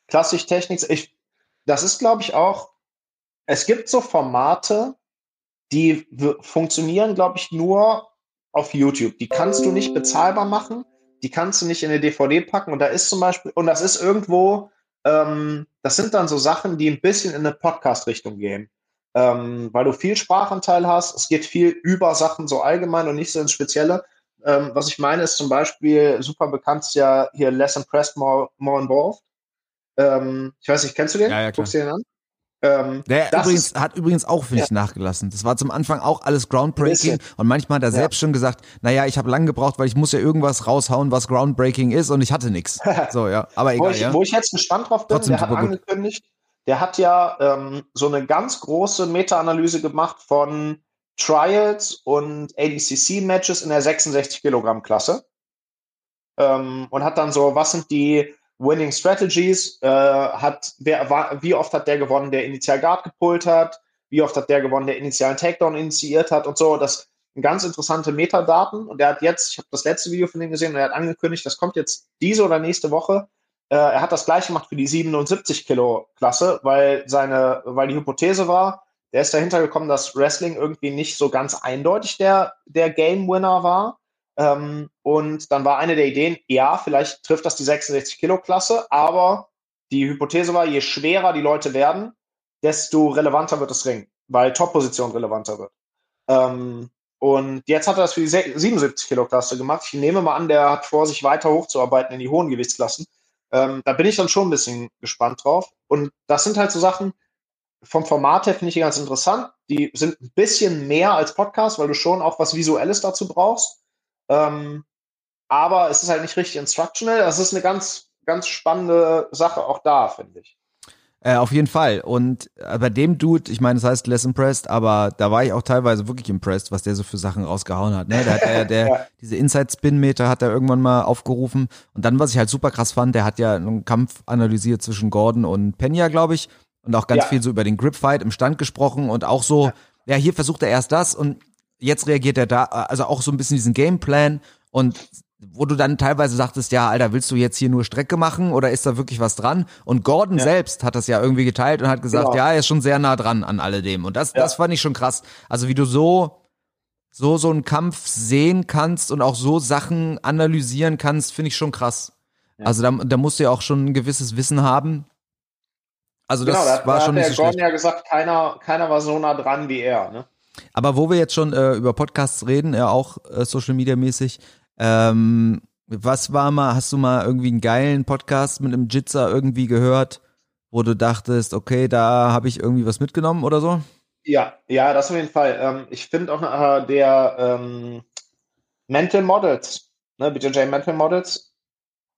klassisch Technik, ich, das ist, glaube ich, auch, es gibt so Formate, die funktionieren, glaube ich, nur auf YouTube. Die kannst du nicht bezahlbar machen, die kannst du nicht in eine DVD packen. Und da ist zum Beispiel, und das ist irgendwo, ähm, das sind dann so Sachen, die ein bisschen in eine Podcast-Richtung gehen. Ähm, weil du viel Sprachanteil hast, es geht viel über Sachen so allgemein und nicht so ins Spezielle. Ähm, was ich meine, ist zum Beispiel, super bekannt ist ja hier Less Impressed, More, more Involved. Ähm, ich weiß nicht, kennst du den? Ja, ja, klar. Guckst du den an? Ähm, Der übrigens, ist- hat übrigens auch, finde ich, nachgelassen. Das war zum Anfang auch alles groundbreaking und manchmal hat er Ja. selbst schon gesagt, naja, ich habe lange gebraucht, weil ich muss ja irgendwas raushauen, was groundbreaking ist und ich hatte nichts. So, ja, aber wo, egal, ich, ja. wo ich jetzt gespannt drauf bin, Trotzdem der hat super gut. angekündigt, der hat ja ähm, so eine ganz große Meta-Analyse gemacht von Trials und ADCC-Matches in der 66 Kilogramm Klasse ähm, und hat dann so, was sind die Winning Strategies? Äh, hat wer war, wie oft hat der gewonnen, der initial Guard gepult hat? Wie oft hat der gewonnen, der initialen Takedown initiiert hat und so? Das sind ganz interessante Metadaten und der hat jetzt, ich habe das letzte Video von ihm gesehen und er hat angekündigt, das kommt jetzt diese oder nächste Woche. Äh, er hat das gleich gemacht für die 77 Kilo Klasse, weil seine, weil die Hypothese war, der ist dahinter gekommen, dass Wrestling irgendwie nicht so ganz eindeutig der, der Game Winner war. Ähm, und dann war eine der Ideen, ja, vielleicht trifft das die 66 Kilo Klasse, aber die Hypothese war, je schwerer die Leute werden, desto relevanter wird das Ring, weil Top-Position relevanter wird. Ähm, und jetzt hat er das für die se- 77 Kilo Klasse gemacht. Ich nehme mal an, der hat vor, sich weiter hochzuarbeiten in die hohen Gewichtsklassen. Ähm, da bin ich dann schon ein bisschen gespannt drauf. Und das sind halt so Sachen, vom Format her finde ich die ganz interessant. Die sind ein bisschen mehr als Podcast, weil du schon auch was Visuelles dazu brauchst. Ähm, aber es ist halt nicht richtig instructional. Das ist eine ganz, ganz spannende Sache auch da, finde ich. Äh, auf jeden Fall. Und äh, bei dem Dude, ich meine, das heißt Less Impressed, aber da war ich auch teilweise wirklich impressed, was der so für Sachen rausgehauen hat. Ne? Der hat der, der, Ja. diese Inside-Spin-Meter hat er irgendwann mal aufgerufen. Und dann, was ich halt super krass fand, der hat ja einen Kampf analysiert zwischen Gordon und Pena, glaube ich. Und auch ganz Ja. viel so über den Grip-Fight im Stand gesprochen und auch so, ja. hier versucht er erst das und jetzt reagiert er da, also auch so ein bisschen diesen Gameplan und wo du dann teilweise sagtest, ja, Alter, willst du jetzt hier nur Strecke machen oder ist da wirklich was dran? Und Gordon Ja. selbst hat das ja irgendwie geteilt und hat gesagt, Genau. ja, er ist schon sehr nah dran an alledem. Und das, Ja. das fand ich schon krass. Also wie du so, so, so einen Kampf sehen kannst und auch so Sachen analysieren kannst, finde ich schon krass. Ja. Also da, da musst du ja auch schon ein gewisses Wissen haben. Also das genau, da, war da schon hat nicht der so Gordon schlecht. ja gesagt, keiner, keiner war so nah dran wie er. Ne? Aber wo wir jetzt schon äh, über Podcasts reden, ja auch äh, Social Media mäßig, ähm, was war mal, hast du mal irgendwie einen geilen Podcast mit einem Jitzer irgendwie gehört, wo du dachtest, okay, da habe ich irgendwie was mitgenommen oder so? Ja, ja, das auf jeden Fall. Ähm, ich finde auch äh, der ähm, Mental Models, ne, BJJ Mental Models,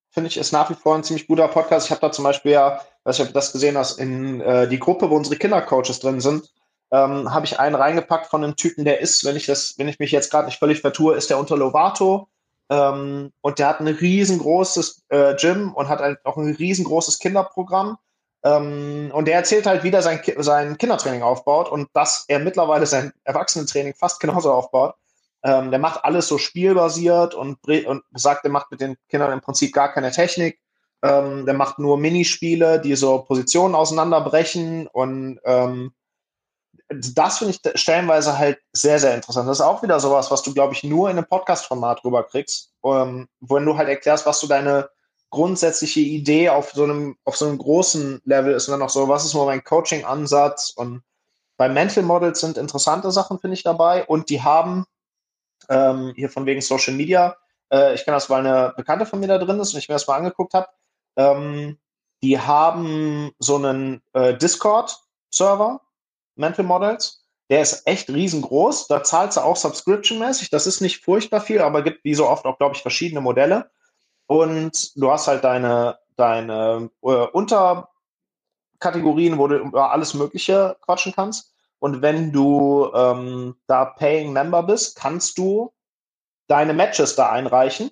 finde ich, ist nach wie vor ein ziemlich guter Podcast. Ich habe da zum Beispiel ja, weiß nicht, ob du das gesehen hast, in äh, die Gruppe, wo unsere Kindercoaches drin sind, ähm, habe ich einen reingepackt von einem Typen, der ist, wenn ich das, wenn ich mich jetzt gerade nicht völlig vertue, ist der unter Lovato. Ähm, und der hat ein riesengroßes äh, Gym und hat halt auch ein riesengroßes Kinderprogramm. Ähm, und der erzählt halt, wie der sein, Ki sein Kindertraining aufbaut und dass er mittlerweile sein Erwachsenentraining fast genauso aufbaut. Ähm, der macht alles so spielbasiert und, und sagt, der macht mit den Kindern im Prinzip gar keine Technik. Ähm, der macht nur Minispiele, die so Positionen auseinanderbrechen und ähm, das finde ich stellenweise halt sehr, sehr interessant. Das ist auch wieder sowas, was du, glaube ich, nur in einem Podcast-Format rüberkriegst, ähm, wenn du halt erklärst, was so deine grundsätzliche Idee auf so einem, auf so einem großen Level ist. Und dann noch so, was ist mal mein Coaching-Ansatz? Und bei Mental Models sind interessante Sachen, finde ich, dabei. Und die haben ähm, hier von wegen Social Media, äh, ich kenne das, weil eine Bekannte von mir da drin ist und ich mir das mal angeguckt habe, ähm, die haben so einen äh, Discord-Server, Mental Models, der ist echt riesengroß. Da zahlst du auch subscription-mäßig. Das ist nicht furchtbar viel, aber gibt wie so oft auch, glaube ich, verschiedene Modelle. Und du hast halt deine, deine äh, Unterkategorien, wo du über alles Mögliche quatschen kannst. Und wenn du ähm, da Paying Member bist, kannst du deine Matches da einreichen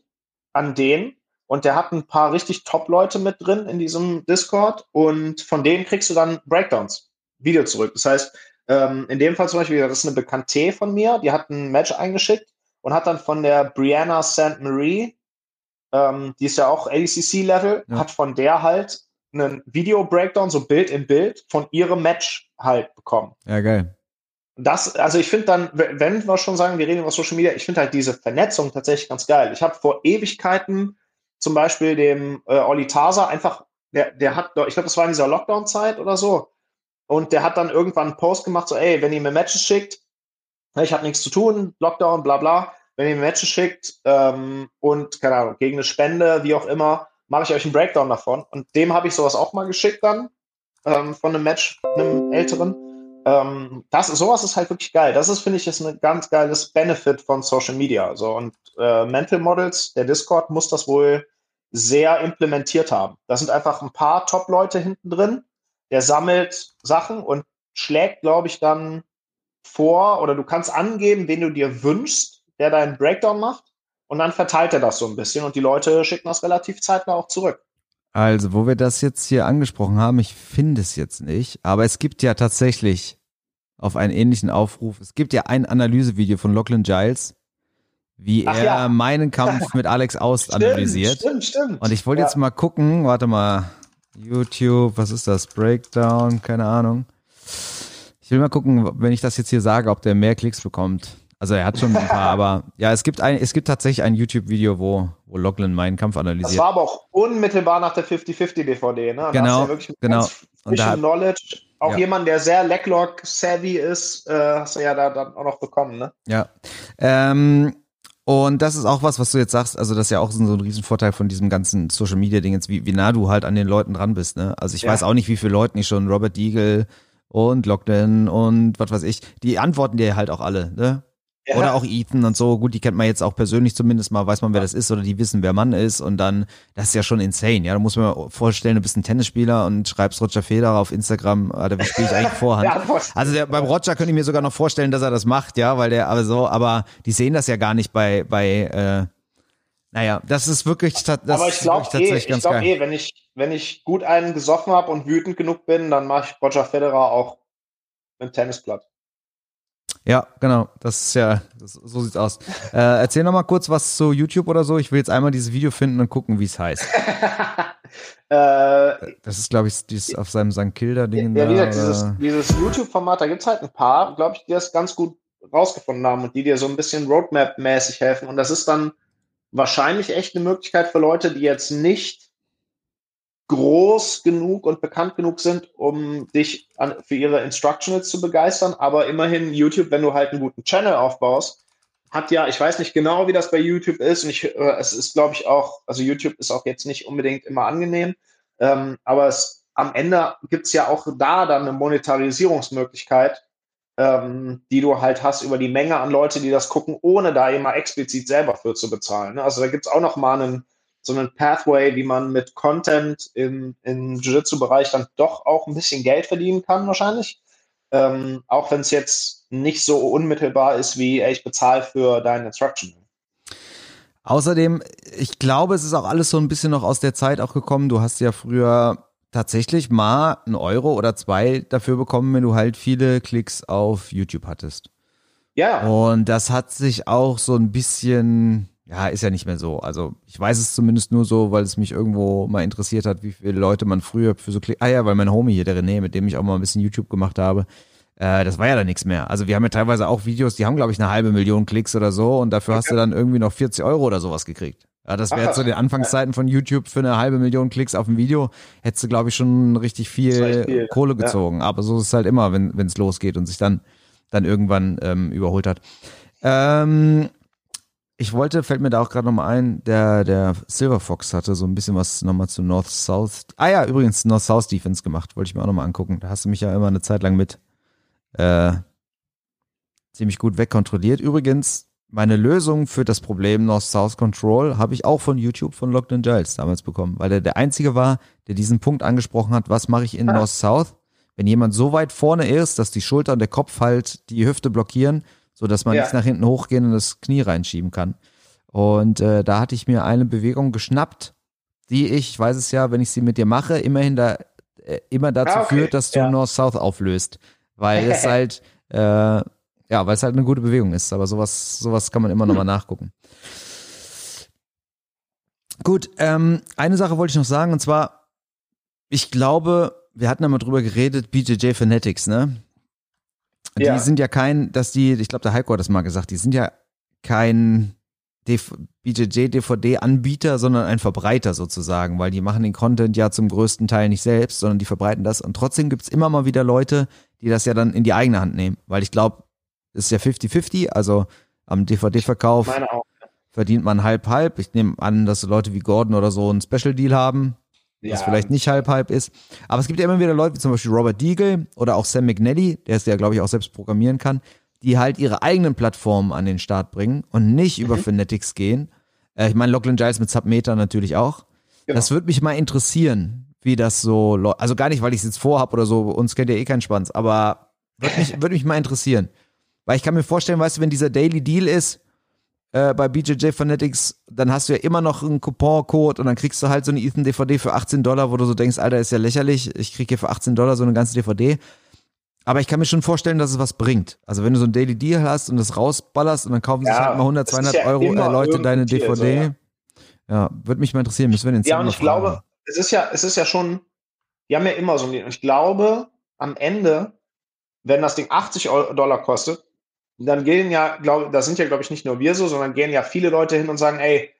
an den. Und der hat ein paar richtig Top-Leute mit drin in diesem Discord. Und von denen kriegst du dann Breakdowns, Video zurück. Das heißt, ähm, in dem Fall zum Beispiel, das ist eine Bekannte von mir, die hat ein Match eingeschickt und hat dann von der Brianna St. Marie ähm, die ist ja auch ADCC-Level, ja. hat von der halt einen Video-Breakdown, so Bild in Bild, von ihrem Match halt bekommen. Ja, geil. Das, also ich finde dann, wenn wir schon sagen, wir reden über Social Media, ich finde halt diese Vernetzung tatsächlich ganz geil. Ich habe vor Ewigkeiten zum Beispiel dem äh, Olli Taser einfach, der, der hat, ich glaube, das war in dieser Lockdown-Zeit oder so, und der hat dann irgendwann einen Post gemacht, so, ey, wenn ihr mir Matches schickt, ich habe nichts zu tun, Lockdown, bla bla, wenn ihr mir Matches schickt ähm, und, keine Ahnung, gegen eine Spende, wie auch immer, mache ich euch einen Breakdown davon. Und dem habe ich sowas auch mal geschickt dann, ähm, von einem Match, einem älteren. Ähm, das, sowas ist halt wirklich geil. Das ist, finde ich, ist ein ganz geiles Benefit von Social Media. So, und äh, Mental Models, der Discord, muss das wohl sehr implementiert haben. Da sind einfach ein paar Top-Leute hinten drin. Der sammelt Sachen und schlägt, glaube ich, dann vor oder du kannst angeben, wen du dir wünschst der deinen Breakdown macht und dann verteilt er das so ein bisschen und die Leute schicken das relativ zeitnah auch zurück. Also, wo wir das jetzt hier angesprochen haben, ich finde es jetzt nicht, aber es gibt ja tatsächlich auf einen ähnlichen Aufruf, es gibt ja ein Analysevideo von Lachlan Giles, wie Ach er ja. meinen Kampf mit Alex Aust stimmt, analysiert. Stimmt, stimmt. Und ich wollte ja. jetzt mal gucken, warte mal, YouTube, was ist das? Breakdown, keine Ahnung. Ich will mal gucken, wenn ich das jetzt hier sage, ob der mehr Klicks bekommt. Also er hat schon ein paar, aber ja, es gibt ein, es gibt tatsächlich ein YouTube-Video, wo, wo Lachlan meinen Kampf analysiert. Das war aber auch unmittelbar nach der 50-50 DVD, ne? genau, ja genau. Und da Knowledge, auch ja. jemand, der sehr Lecklock-savvy ist, äh, hast du ja da dann auch noch bekommen, ne? Ja. Ähm, und das ist auch was, was du jetzt sagst, also das ist ja auch so ein Riesenvorteil von diesem ganzen Social Media Ding jetzt, wie, wie nah du halt an den Leuten dran bist, ne? Also ich ja. weiß auch nicht, wie viele Leuten ich schon Robert Deagle und Lockdown und was weiß ich, die antworten dir halt auch alle, ne? Ja. Oder auch Ethan und so. Gut, die kennt man jetzt auch persönlich zumindest mal, weiß man, wer das ist oder die wissen, wer Mann ist. Und dann, das ist ja schon insane. Ja, da muss man mir vorstellen, du bist ein Tennisspieler und schreibst Roger Federer auf Instagram, Alter, wie spiele ich eigentlich Vorhand? also der, beim Roger könnte ich mir sogar noch vorstellen, dass er das macht, ja, weil der, aber so, aber die sehen das ja gar nicht bei, bei, äh, naja, das ist wirklich, das aber ich glaube eh, ich glaube eh, wenn ich, wenn ich gut einen gesoffen habe und wütend genug bin, dann mache ich Roger Federer auch mit dem Tennisblatt. Ja, genau. Das ist ja, das, so sieht's aus. Äh, erzähl noch mal kurz was zu YouTube oder so. Ich will jetzt einmal dieses Video finden und gucken, wie es heißt. äh, das ist, glaube ich, dieses auf seinem St. Kilda-Ding. Ja, wie gesagt, dieses, dieses YouTube-Format, da gibt's halt ein paar, glaube ich, die das ganz gut rausgefunden haben und die dir so ein bisschen Roadmap-mäßig helfen. Und das ist dann wahrscheinlich echt eine Möglichkeit für Leute, die jetzt nicht groß genug und bekannt genug sind, um dich an, für ihre Instructionals zu begeistern. Aber immerhin YouTube, wenn du halt einen guten Channel aufbaust, hat ja, ich weiß nicht genau, wie das bei YouTube ist. Und ich, äh, es ist, glaube ich, auch, also YouTube ist auch jetzt nicht unbedingt immer angenehm. Ähm, aber es, am Ende gibt's ja auch da dann eine Monetarisierungsmöglichkeit, ähm, die du halt hast über die Menge an Leute, die das gucken, ohne da immer explizit selber für zu bezahlen. Ne? Also da gibt's auch noch mal einen so einen Pathway, wie man mit Content im, im Jiu-Jitsu-Bereich dann doch auch ein bisschen Geld verdienen kann, wahrscheinlich. Ähm, auch wenn es jetzt nicht so unmittelbar ist wie, ey, ich bezahle für deine Instruction. Außerdem, ich glaube, es ist auch alles so ein bisschen noch aus der Zeit auch gekommen. Du hast ja früher tatsächlich mal einen Euro oder zwei dafür bekommen, wenn du halt viele Klicks auf YouTube hattest. Ja. Und das hat sich auch so ein bisschen ja, ist ja nicht mehr so. Also ich weiß es zumindest nur so, weil es mich irgendwo mal interessiert hat, wie viele Leute man früher für so Klick. Ah ja, weil mein Homie hier, der René, mit dem ich auch mal ein bisschen YouTube gemacht habe, äh, das war ja dann nichts mehr. Also wir haben ja teilweise auch Videos, die haben, glaube ich, eine halbe Million Klicks oder so und dafür okay. hast du dann irgendwie noch 40 Euro oder sowas gekriegt. Ja, das wäre zu den Anfangszeiten von YouTube für eine halbe Million Klicks auf ein Video, hättest du, glaube ich, schon richtig viel, viel Kohle gezogen. Ja. Aber so ist es halt immer, wenn es losgeht und sich dann, dann irgendwann ähm, überholt hat. Ähm, ich wollte, fällt mir da auch gerade nochmal ein, der, der Silver Fox hatte so ein bisschen was nochmal zu North-South. Ah ja, übrigens North-South Defense gemacht, wollte ich mir auch nochmal angucken. Da hast du mich ja immer eine Zeit lang mit äh, ziemlich gut wegkontrolliert. Übrigens, meine Lösung für das Problem North-South Control habe ich auch von YouTube von Lockdown Giles damals bekommen, weil er der einzige war, der diesen Punkt angesprochen hat, was mache ich in ah. North-South, wenn jemand so weit vorne ist, dass die Schulter und der Kopf halt die Hüfte blockieren, so dass man ja. nicht nach hinten hochgehen und das Knie reinschieben kann. Und äh, da hatte ich mir eine Bewegung geschnappt, die ich, ich weiß es ja, wenn ich sie mit dir mache, immerhin da äh, immer dazu ah, okay. führt, dass du ja. North-South auflöst, weil es halt äh, ja, weil es halt eine gute Bewegung ist. Aber sowas, sowas kann man immer nochmal nachgucken. Gut, ähm, eine Sache wollte ich noch sagen, und zwar, ich glaube, wir hatten ja mal drüber geredet, BJJ Fanatics, ne? Die ja. sind ja kein, dass die, ich glaube, der Heiko hat das mal gesagt, die sind ja kein BJJ-DVD-Anbieter, sondern ein Verbreiter sozusagen, weil die machen den Content ja zum größten Teil nicht selbst, sondern die verbreiten das. Und trotzdem gibt's immer mal wieder Leute, die das ja dann in die eigene Hand nehmen, weil ich glaube, ist ja 50-50, also am DVD-Verkauf verdient man halb-halb. Ich nehme an, dass Leute wie Gordon oder so einen Special Deal haben, ja. was vielleicht nicht halb-halb ist. Aber es gibt ja immer wieder Leute, wie zum Beispiel Robert Deagle oder auch Sam McNally, der es ja, glaube ich, auch selbst programmieren kann, die halt ihre eigenen Plattformen an den Start bringen und nicht mhm. über Fanatics gehen. Äh, ich meine, Lachlan Giles mit Submeter natürlich auch. Genau. Das würde mich mal interessieren, wie das so, also gar nicht, weil ich es jetzt vorhab oder so, uns kennt ja eh kein Schwanz, aber würde mich, würd mich mal interessieren. Weil ich kann mir vorstellen, weißt du, wenn dieser Daily Deal ist äh, bei BJJ Fanatics, dann hast du ja immer noch einen Coupon-Code und dann kriegst du halt so eine Ethan DVD für 18 Dollar, wo du so denkst, Alter, ist ja lächerlich, ich krieg hier für 18 Dollar so eine ganze DVD. Aber ich kann mir schon vorstellen, dass es was bringt. Also wenn du so einen Daily Deal hast und das rausballerst und dann kaufen ja, sich halt mal 100, 200 ja Euro äh, Leute deine DVD. So, ja, ja würde mich mal interessieren. Müssen wir den Ja, und ich fragen. glaube, es ist ja, es ist ja schon, die haben ja immer so ein, ich glaube, am Ende, wenn das Ding 80 Dollar kostet, dann gehen ja, glaube da sind ja, glaube ich, nicht nur wir so, sondern gehen ja viele Leute hin und sagen, ey,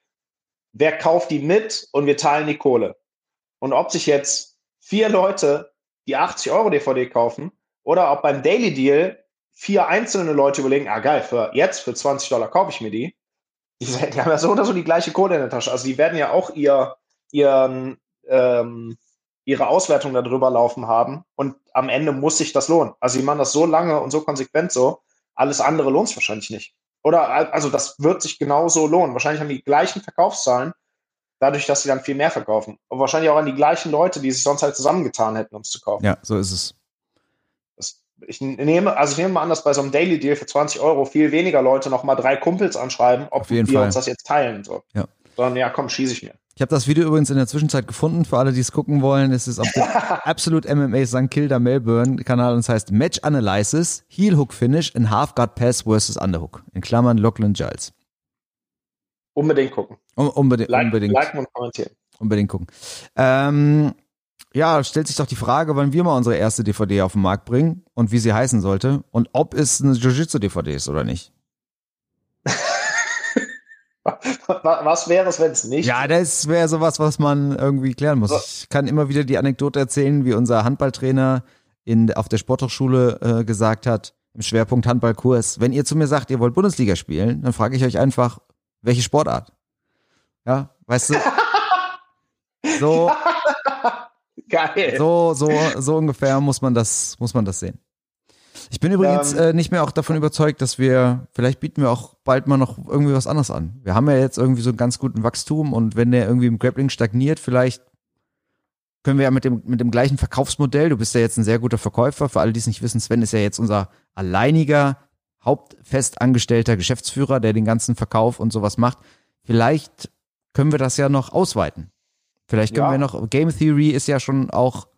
wer kauft die mit und wir teilen die Kohle. Und ob sich jetzt vier Leute die 80 Euro DVD kaufen oder ob beim Daily Deal vier einzelne Leute überlegen, ah geil, für jetzt für 20 Dollar kaufe ich mir die. Die, die haben ja so oder so die gleiche Kohle in der Tasche. Also die werden ja auch ihr, ihren, ähm, ihre Auswertung darüber laufen haben und am Ende muss sich das lohnen. Also die machen das so lange und so konsequent so, alles andere lohnt sich wahrscheinlich nicht. Oder also das wird sich genauso lohnen. Wahrscheinlich haben die gleichen Verkaufszahlen, dadurch, dass sie dann viel mehr verkaufen. Und wahrscheinlich auch an die gleichen Leute, die sich sonst halt zusammengetan hätten, um es zu kaufen. Ja, so ist es. Das, ich nehme, also ich nehme mal an, dass bei so einem Daily Deal für 20 Euro viel weniger Leute nochmal drei Kumpels anschreiben, ob wir Fall. uns das jetzt teilen. So. Ja. Sondern ja, komm, schieße ich mir. Ich habe das Video übrigens in der Zwischenzeit gefunden, für alle, die es gucken wollen. Es ist auf dem Absolute MMA St. Kilda Melbourne Kanal und es heißt Match Analysis, Heel Hook Finish in Half Guard Pass versus Underhook. In Klammern Lachlan Giles. Unbedingt gucken. Um, unbedingt, like, unbedingt. Liken und kommentieren. Unbedingt gucken. Ähm, ja, stellt sich doch die Frage, wann wir mal unsere erste DVD auf den Markt bringen und wie sie heißen sollte und ob es eine Jiu-Jitsu-DVD ist oder nicht. Was wäre es, wenn es nicht? Ja, das wäre sowas, was man irgendwie klären muss. Ich kann immer wieder die Anekdote erzählen, wie unser Handballtrainer in, auf der Sporthochschule äh, gesagt hat, im Schwerpunkt Handballkurs, wenn ihr zu mir sagt, ihr wollt Bundesliga spielen, dann frage ich euch einfach, welche Sportart? Ja, weißt du? So. Geil. So, so, so ungefähr muss man das, muss man das sehen. Ich bin übrigens ähm, äh, nicht mehr auch davon überzeugt, dass wir, vielleicht bieten wir auch bald mal noch irgendwie was anderes an. Wir haben ja jetzt irgendwie so einen ganz guten Wachstum und wenn der irgendwie im Grappling stagniert, vielleicht können wir ja mit dem, mit dem gleichen Verkaufsmodell, du bist ja jetzt ein sehr guter Verkäufer, für alle, die es nicht wissen, Sven ist ja jetzt unser alleiniger, hauptfestangestellter Geschäftsführer, der den ganzen Verkauf und sowas macht. Vielleicht können wir das ja noch ausweiten. Vielleicht können ja. wir noch, Game Theory ist ja schon auch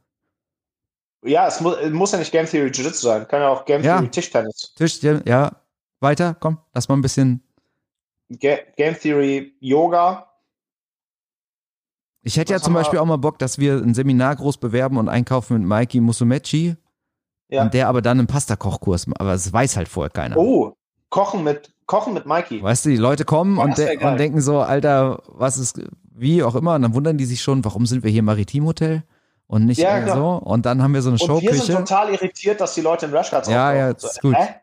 ja, es muss, es muss ja nicht Game Theory Jiu-Jitsu sein. Kann ja auch Game ja. Theory Tischtennis. Tisch, ja. Weiter, komm, lass mal ein bisschen. Ge Game Theory Yoga. Ich hätte Was ja zum Beispiel auch mal Bock, dass wir ein Seminar groß bewerben und einkaufen mit Mikey Musumeci. Ja. Und der aber dann einen Pasta-Kochkurs macht. Aber das weiß halt vorher keiner. Oh, Kochen mit, Kochen mit Mikey. Weißt du, die Leute kommen Ja, und, de und denken so, Alter, was ist, wie auch immer, und dann wundern die sich schon, warum sind wir hier im Maritimhotel und nicht Ja, klar. so. Und dann haben wir so eine Und wir sind Showküche. total irritiert, dass die Leute in Rashguards Ja, ja, So, das ist gut. Hä?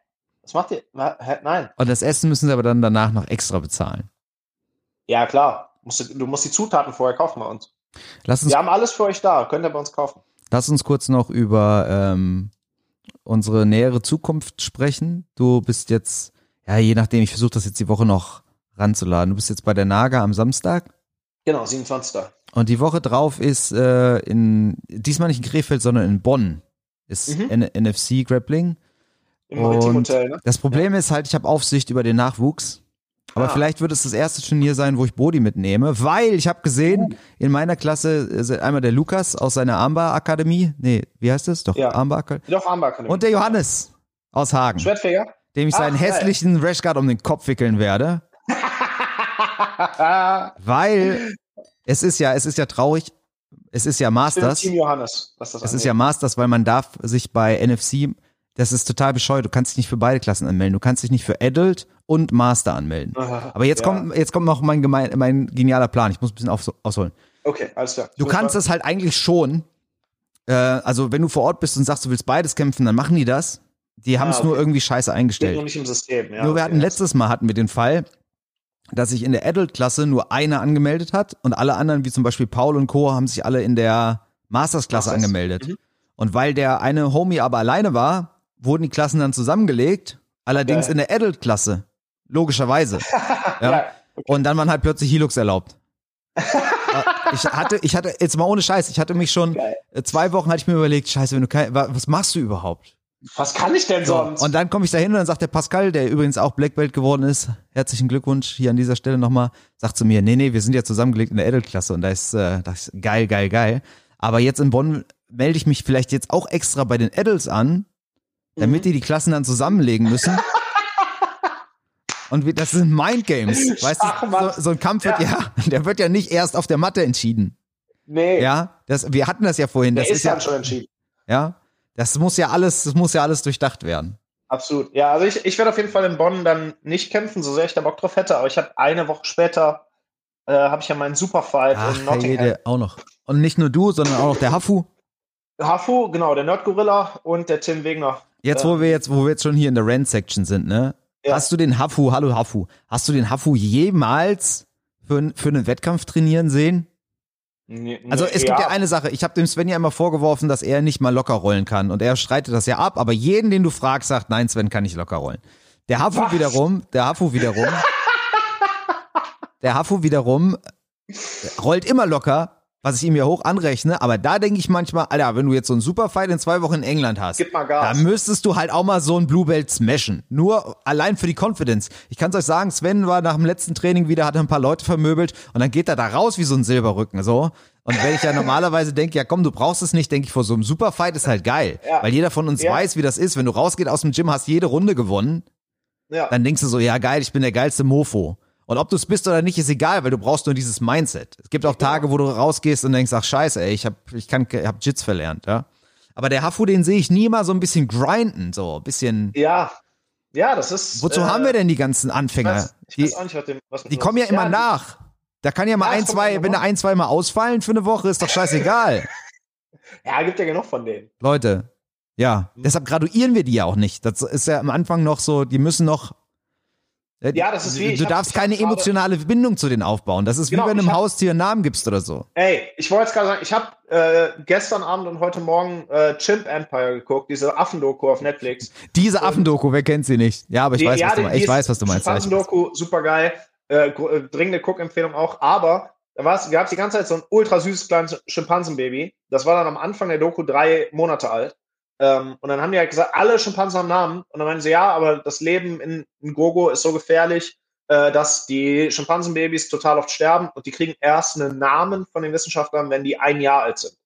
Was macht ihr? Hä? Nein. Und das Essen müssen sie aber dann danach noch extra bezahlen. Ja, klar. Du musst die Zutaten vorher kaufen bei uns. Lass uns, Wir haben alles für euch da. Könnt ihr bei uns kaufen. lass uns kurz noch über ähm, unsere nähere Zukunft sprechen. Du bist jetzt, ja, je nachdem, ich versuche das jetzt die Woche noch ranzuladen. Du bist jetzt bei der Naga am Samstag. Genau, 27. Und die Woche drauf ist äh, in, diesmal nicht in Krefeld, sondern in Bonn, ist Mhm. NFC Grappling. Im Maritim Hotel, ne? Das Problem ist halt, ich habe Aufsicht über den Nachwuchs. Aber Ah. vielleicht wird es das erste Turnier sein, wo ich Bodi mitnehme, weil ich habe gesehen, Uh. in meiner Klasse ist einmal der Lukas aus seiner Armbar Akademie. Nee, wie heißt das? Doch, Ja. Armbar Akademie. Doch, Armbar Und der Johannes aus Hagen, Schwertfeger? dem ich Ach, seinen geil. hässlichen Rashguard um den Kopf wickeln werde. Weil es ist ja, es ist ja traurig. Es ist ja Masters. Team Johannes. Was das Es ist ja Masters, weil man darf sich bei NFC, das ist total bescheuert, du kannst dich nicht für beide Klassen anmelden. Du kannst dich nicht für Adult und Master anmelden. Aha, Aber jetzt ja. kommt, jetzt kommt noch mein, gemein, mein genialer Plan. Ich muss ein bisschen auf, ausholen. Okay, alles klar. Du kannst es halt eigentlich schon, äh, also wenn du vor Ort bist und sagst, du willst beides kämpfen, dann machen die das. Die haben es Ah, okay. nur irgendwie scheiße eingestellt. nur nicht im System. Ja, nur wir hatten letztes Mal hatten wir den Fall, dass sich in der Adult-Klasse nur einer angemeldet hat und alle anderen, wie zum Beispiel Paul und Co., haben sich alle in der Masters-Klasse Masters. angemeldet. Mhm. Und weil der eine Homie aber alleine war, wurden die Klassen dann zusammengelegt, allerdings Geil. in der Adult-Klasse. Logischerweise. ja. Ja. Und dann waren halt plötzlich Hilux erlaubt. Ich hatte, ich hatte, jetzt mal ohne Scheiß, ich hatte mich schon, Geil. zwei Wochen hatte ich mir überlegt, scheiße, wenn du kein, wa- was machst du überhaupt? Was kann ich denn sonst? Und dann komme ich da hin und dann sagt der Pascal, der übrigens auch Black Belt geworden ist, herzlichen Glückwunsch hier an dieser Stelle nochmal, sagt zu mir, nee, nee, wir sind ja zusammengelegt in der Adult-Klasse und da ist, äh, das ist geil, geil, geil. Aber jetzt in Bonn melde ich mich vielleicht jetzt auch extra bei den Adults an, damit Mhm. die die Klassen dann zusammenlegen müssen. Und wie, das sind Mindgames, weißt Ach, du? So, so ein Kampf wird ja. der wird ja nicht erst auf der Matte entschieden. nee, Ja, das, wir hatten das ja vorhin. der Das ist ist ja, schon entschieden. ja, das muss ja alles, das muss ja alles durchdacht werden. Absolut. Ja, also ich, ich werde auf jeden Fall in Bonn dann nicht kämpfen, so sehr ich da Bock drauf hätte, aber ich habe eine Woche später äh, habe ich ja meinen Superfight Ach, in Nottingham. hey, der auch noch. Und nicht nur du, sondern auch noch der Hafu. Hafu, genau, der Nerdgorilla und der Tim Wegner. Jetzt, wo wir jetzt, wo wir jetzt schon hier in der Rent-Section sind, ne? Ja. Hast du den Hafu, hallo Hafu, hast du den Hafu jemals für, für einen Wettkampf trainieren sehen? Nee, Also es gibt ja eine Sache, ich habe dem Sven ja immer vorgeworfen, dass er nicht mal locker rollen kann und er streitet das ja ab, aber jeden, den du fragst, sagt, nein, Sven kann nicht locker rollen. Der Hafu Was? wiederum, der Hafu wiederum, der Hafu wiederum rollt immer locker, was ich ihm ja hoch anrechne, aber da denke ich manchmal, Alter, wenn du jetzt so einen Superfight in zwei Wochen in England hast, Gib mal da Gas. müsstest du halt auch mal so ein Blue Belt smashen. Nur allein für die Confidence. Ich kann es euch sagen, Sven war nach dem letzten Training wieder, hat ein paar Leute vermöbelt und dann geht er da raus wie so ein Silberrücken, so. Und wenn ich ja normalerweise denke, ja komm, du brauchst es nicht, denke ich, vor so einem Superfight ist halt geil. Ja. Weil jeder von uns Ja. weiß, wie das ist. Wenn du rausgehst aus dem Gym, hast jede Runde gewonnen, ja. dann denkst du so, ja geil, ich bin der geilste Mofo. Und ob du es bist oder nicht, ist egal, weil du brauchst nur dieses Mindset. Es gibt auch Tage, wo du rausgehst und denkst, ach scheiße, ey, ich hab, ich kann, ich hab Jits verlernt, ja. Aber der Hafu, den sehe ich nie mal so ein bisschen grinden, so ein bisschen. ja. Ja, das ist. Wozu äh, haben wir denn die ganzen Ich Anfänger? weiß, ich Die, weiß auch nicht, was dem, was mit die kommen ja immer die- nach. Da kann ja mal Ja, ein, zwei, wenn da ein, zwei mal ausfallen für eine Woche, ist doch scheißegal. Ja, gibt ja genug von denen. Leute, ja, Mhm. deshalb graduieren wir die ja auch nicht. Das ist ja am Anfang noch so, die müssen noch. Äh, Ja, das ist wie- Du, hab- darfst hab keine gerade- emotionale Bindung zu denen aufbauen. Das ist Genau, wie wenn einem hab- Haustier einen Namen gibst oder so. Ey, ich wollte jetzt gerade sagen, ich habe äh, gestern Abend und heute Morgen äh, Chimp Empire geguckt, diese Affendoku auf Netflix. Diese Affendoku, wer kennt sie nicht? Ja, aber ich weiß, was du meinst. Ich weiß, was du meinst. Ja, ich weiß. Doku, super geil. Äh, äh, dringende Guckempfehlung auch. Aber da gab es die ganze Zeit so ein ultra süßes kleines Schimpansenbaby. Das war dann am Anfang der Doku drei Monate alt. Ähm, und dann haben die halt gesagt, alle Schimpansen haben Namen. Und dann meinen sie, ja, aber das Leben in, in Gogo ist so gefährlich, äh, dass die Schimpansenbabys total oft sterben und die kriegen erst einen Namen von den Wissenschaftlern, wenn die ein Jahr alt sind.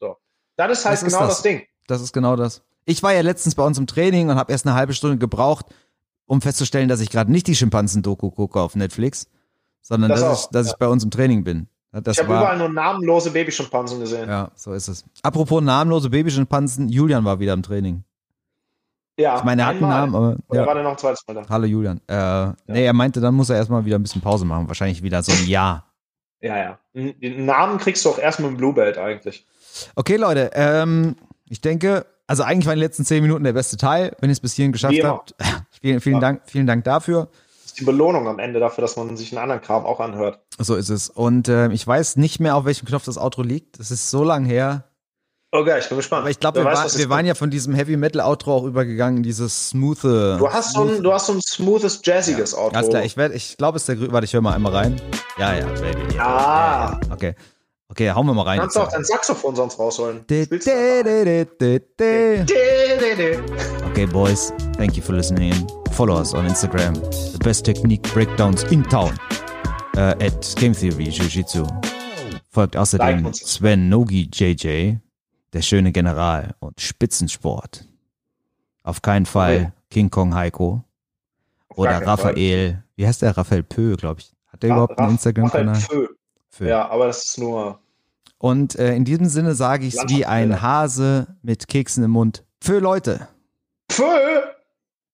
So. Das ist halt Das ist genau das. das Ding. Das ist genau das. Ich war ja letztens bei uns im Training und habe erst eine halbe Stunde gebraucht, um festzustellen, dass ich gerade nicht die Schimpansen-Doku gucke auf Netflix, sondern Das dass, ich, auch, dass ja. ich bei uns im Training bin. Das Ich habe überall nur namenlose Babyschimpansen gesehen. Ja, so ist es. Apropos namenlose Babyschimpansen, Julian war wieder im Training. Ja, Ich meine, er hat einen. Namen, aber Oder ja. war der noch ein zweites Mal da? Hallo Julian. Äh, Nee, er meinte, dann muss er erstmal wieder ein bisschen Pause machen. Wahrscheinlich wieder so ein Jahr. Ja, ja. Den Namen kriegst du auch erst mit dem Blue Belt eigentlich. Okay, Leute, ähm, ich denke, also eigentlich waren die letzten zehn Minuten der beste Teil, wenn ihr es bis hierhin geschafft habt. vielen, vielen Ja. Dank, vielen Dank dafür. Ist die Belohnung am Ende dafür, dass man sich einen anderen Kram auch anhört. So ist es. Und ähm, ich weiß nicht mehr, auf welchem Knopf das Outro liegt. Das ist so lang her. Okay, ich bin gespannt. Aber ich glaube, wir, weiß, war, wir waren ja von diesem Heavy Metal Outro auch übergegangen dieses smooth. Du hast so ein, du hast so ein smoothes, jazziges Auto. Alles klar, ich ich glaube, es ist der Grü Warte, ich höre mal einmal rein. Ja, ja, Baby. Ja, Ah. ja, ja. Okay. Okay, hauen wir mal rein. kannst du auch dein Saxophon sonst rausholen. Okay, boys, thank you for listening in. Follow us on Instagram. The best technique breakdowns in town. Uh, at Game Theory Jiu-Jitsu. Folgt außerdem Like. Sven Nogi JJ, der schöne General und Spitzensport. Auf keinen Fall Okay. King Kong Heiko oder Fall. Raphael. Wie heißt der? Raphael Pö, glaube ich. Hat der überhaupt einen Instagram-Kanal? Pö. Ja, aber das ist nur. Und äh, in diesem Sinne sage ich es wie ein. Hase mit Keksen im Mund. Für Leute. Pfö!